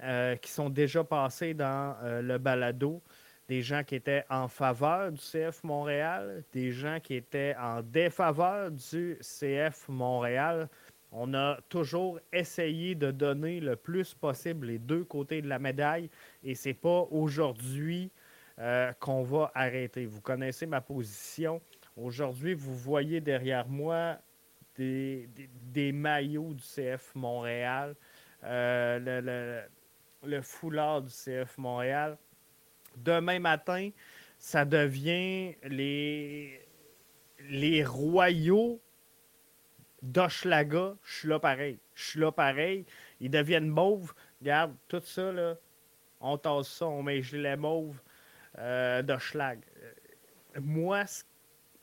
euh, qui sont déjà passés dans le balado, des gens qui étaient en faveur du CF Montréal, des gens qui étaient en défaveur du CF Montréal. On a toujours essayé de donner le plus possible les deux côtés de la médaille et c'est pas aujourd'hui euh, qu'on va arrêter. Vous connaissez ma position. Aujourd'hui, vous voyez derrière moi des, maillots du CF Montréal, euh, le, foulard du CF Montréal. Demain matin, ça devient les, les royaux d'Hochelaga, je suis là pareil. Je suis là pareil. Ils deviennent mauves. Regarde, tout ça, là, on tasse ça, on met les mauves euh. Euh, moi,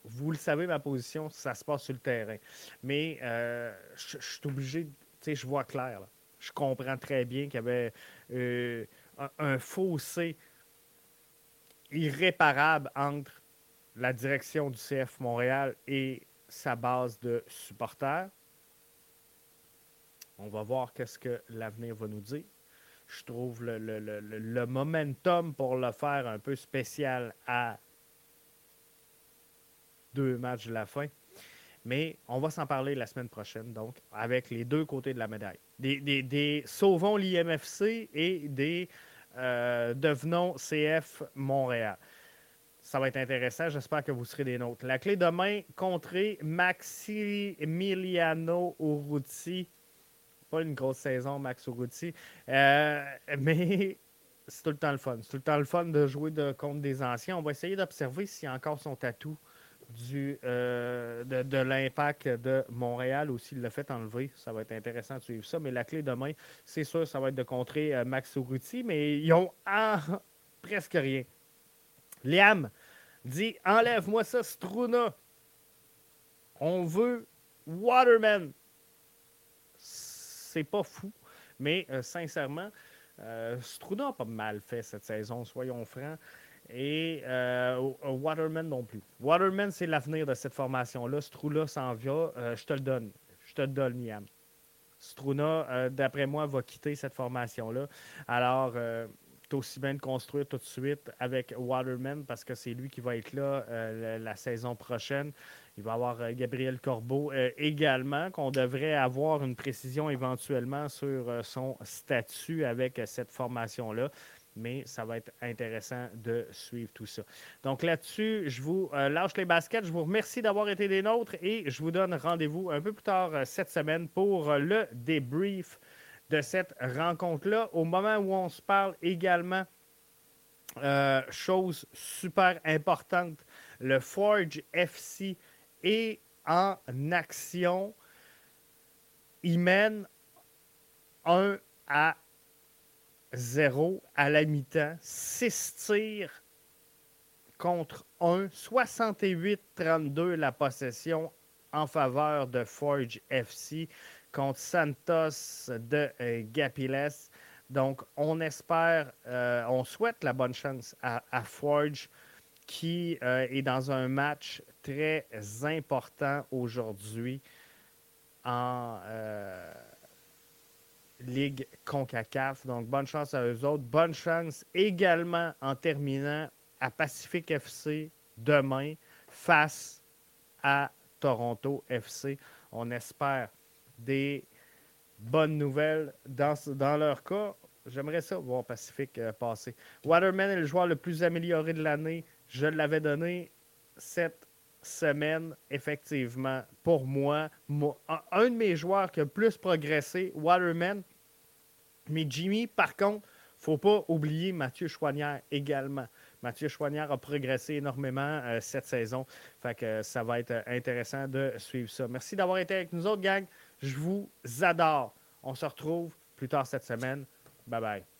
vous le savez, ma position, ça se passe sur le terrain. Mais euh, je, suis obligé, tu sais, je vois clair. Je comprends très bien qu'il y avait euh, un fossé irréparable entre la direction du CF Montréal et sa base de supporters. On va voir qu'est-ce que l'avenir va nous dire. Je trouve le, momentum pour le faire un peu spécial à deux matchs de la fin. Mais on va s'en parler la semaine prochaine, donc, avec les deux côtés de la médaille. Des, des, sauvons l'IMFC et des euh, devenons CF Montréal. Ça va être intéressant. J'espère que vous serez des nôtres. La clé de main, contrer Maximiliano Urruti. Pas une grosse saison, Max Urruti. Euh, mais c'est tout le temps le fun. C'est tout le temps le fun de jouer contre des anciens. On va essayer d'observer s'il y a encore son tatou du, euh, de, l'impact de Montréal aussi le fait enlever. Ça va être intéressant de suivre ça. Mais la clé de main, c'est sûr, ça va être de contrer euh, Max Urruti. Mais ils ont presque rien. Liam dit Enlève-moi ça, Struna. On veut Waterman. C'est pas fou, mais euh, sincèrement, Struna n'a pas mal fait cette saison, soyons francs. Et euh, Waterman non plus. Waterman, c'est l'avenir de cette formation-là. Struna s'en vient. je te le donne. Je te le donne, Liam. Struna, d'après moi, va quitter cette formation-là. Alors, aussi bien de construire tout de suite avec Waterman parce que c'est lui qui va être là euh, la, saison prochaine. Il va avoir euh, Gabriel Corbeau euh, également, qu'on devrait avoir une précision éventuellement sur son statut avec cette formation-là. Mais ça va être intéressant de suivre tout ça. Donc là-dessus, je vous lâche les baskets. Je vous remercie d'avoir été des nôtres et je vous donne rendez-vous un peu plus tard cette semaine pour le débrief de cette rencontre-là. Au moment où on se parle également, euh, chose super importante, le Forge FC est en action. Il mène 1 à 0 à la mi-temps. 6 tirs contre 1. 68-32 la possession en faveur de Forge FC contre Santos de euh, Gapiles. Donc, on espère, euh, on souhaite la bonne chance à, Forge qui euh, est dans un match très important aujourd'hui en Ligue CONCACAF. Donc, bonne chance à eux autres. Bonne chance également en terminant à Pacific FC demain face à Toronto FC. On espère des bonnes nouvelles dans, dans leur cas. J'aimerais ça voir Pacifique euh, passer. Waterman est le joueur le plus amélioré de l'année. Je l'avais donné cette semaine, effectivement, pour moi. un de mes joueurs qui a le plus progressé, Waterman. Mais Jimmy, par contre, faut pas oublier Mathieu Chouanière également. Mathieu Chouanière a progressé énormément euh, cette saison. Fait que ça va être intéressant de suivre ça. Merci d'avoir été avec nous autres, gang. Je vous adore. On se retrouve plus tard cette semaine. Bye bye.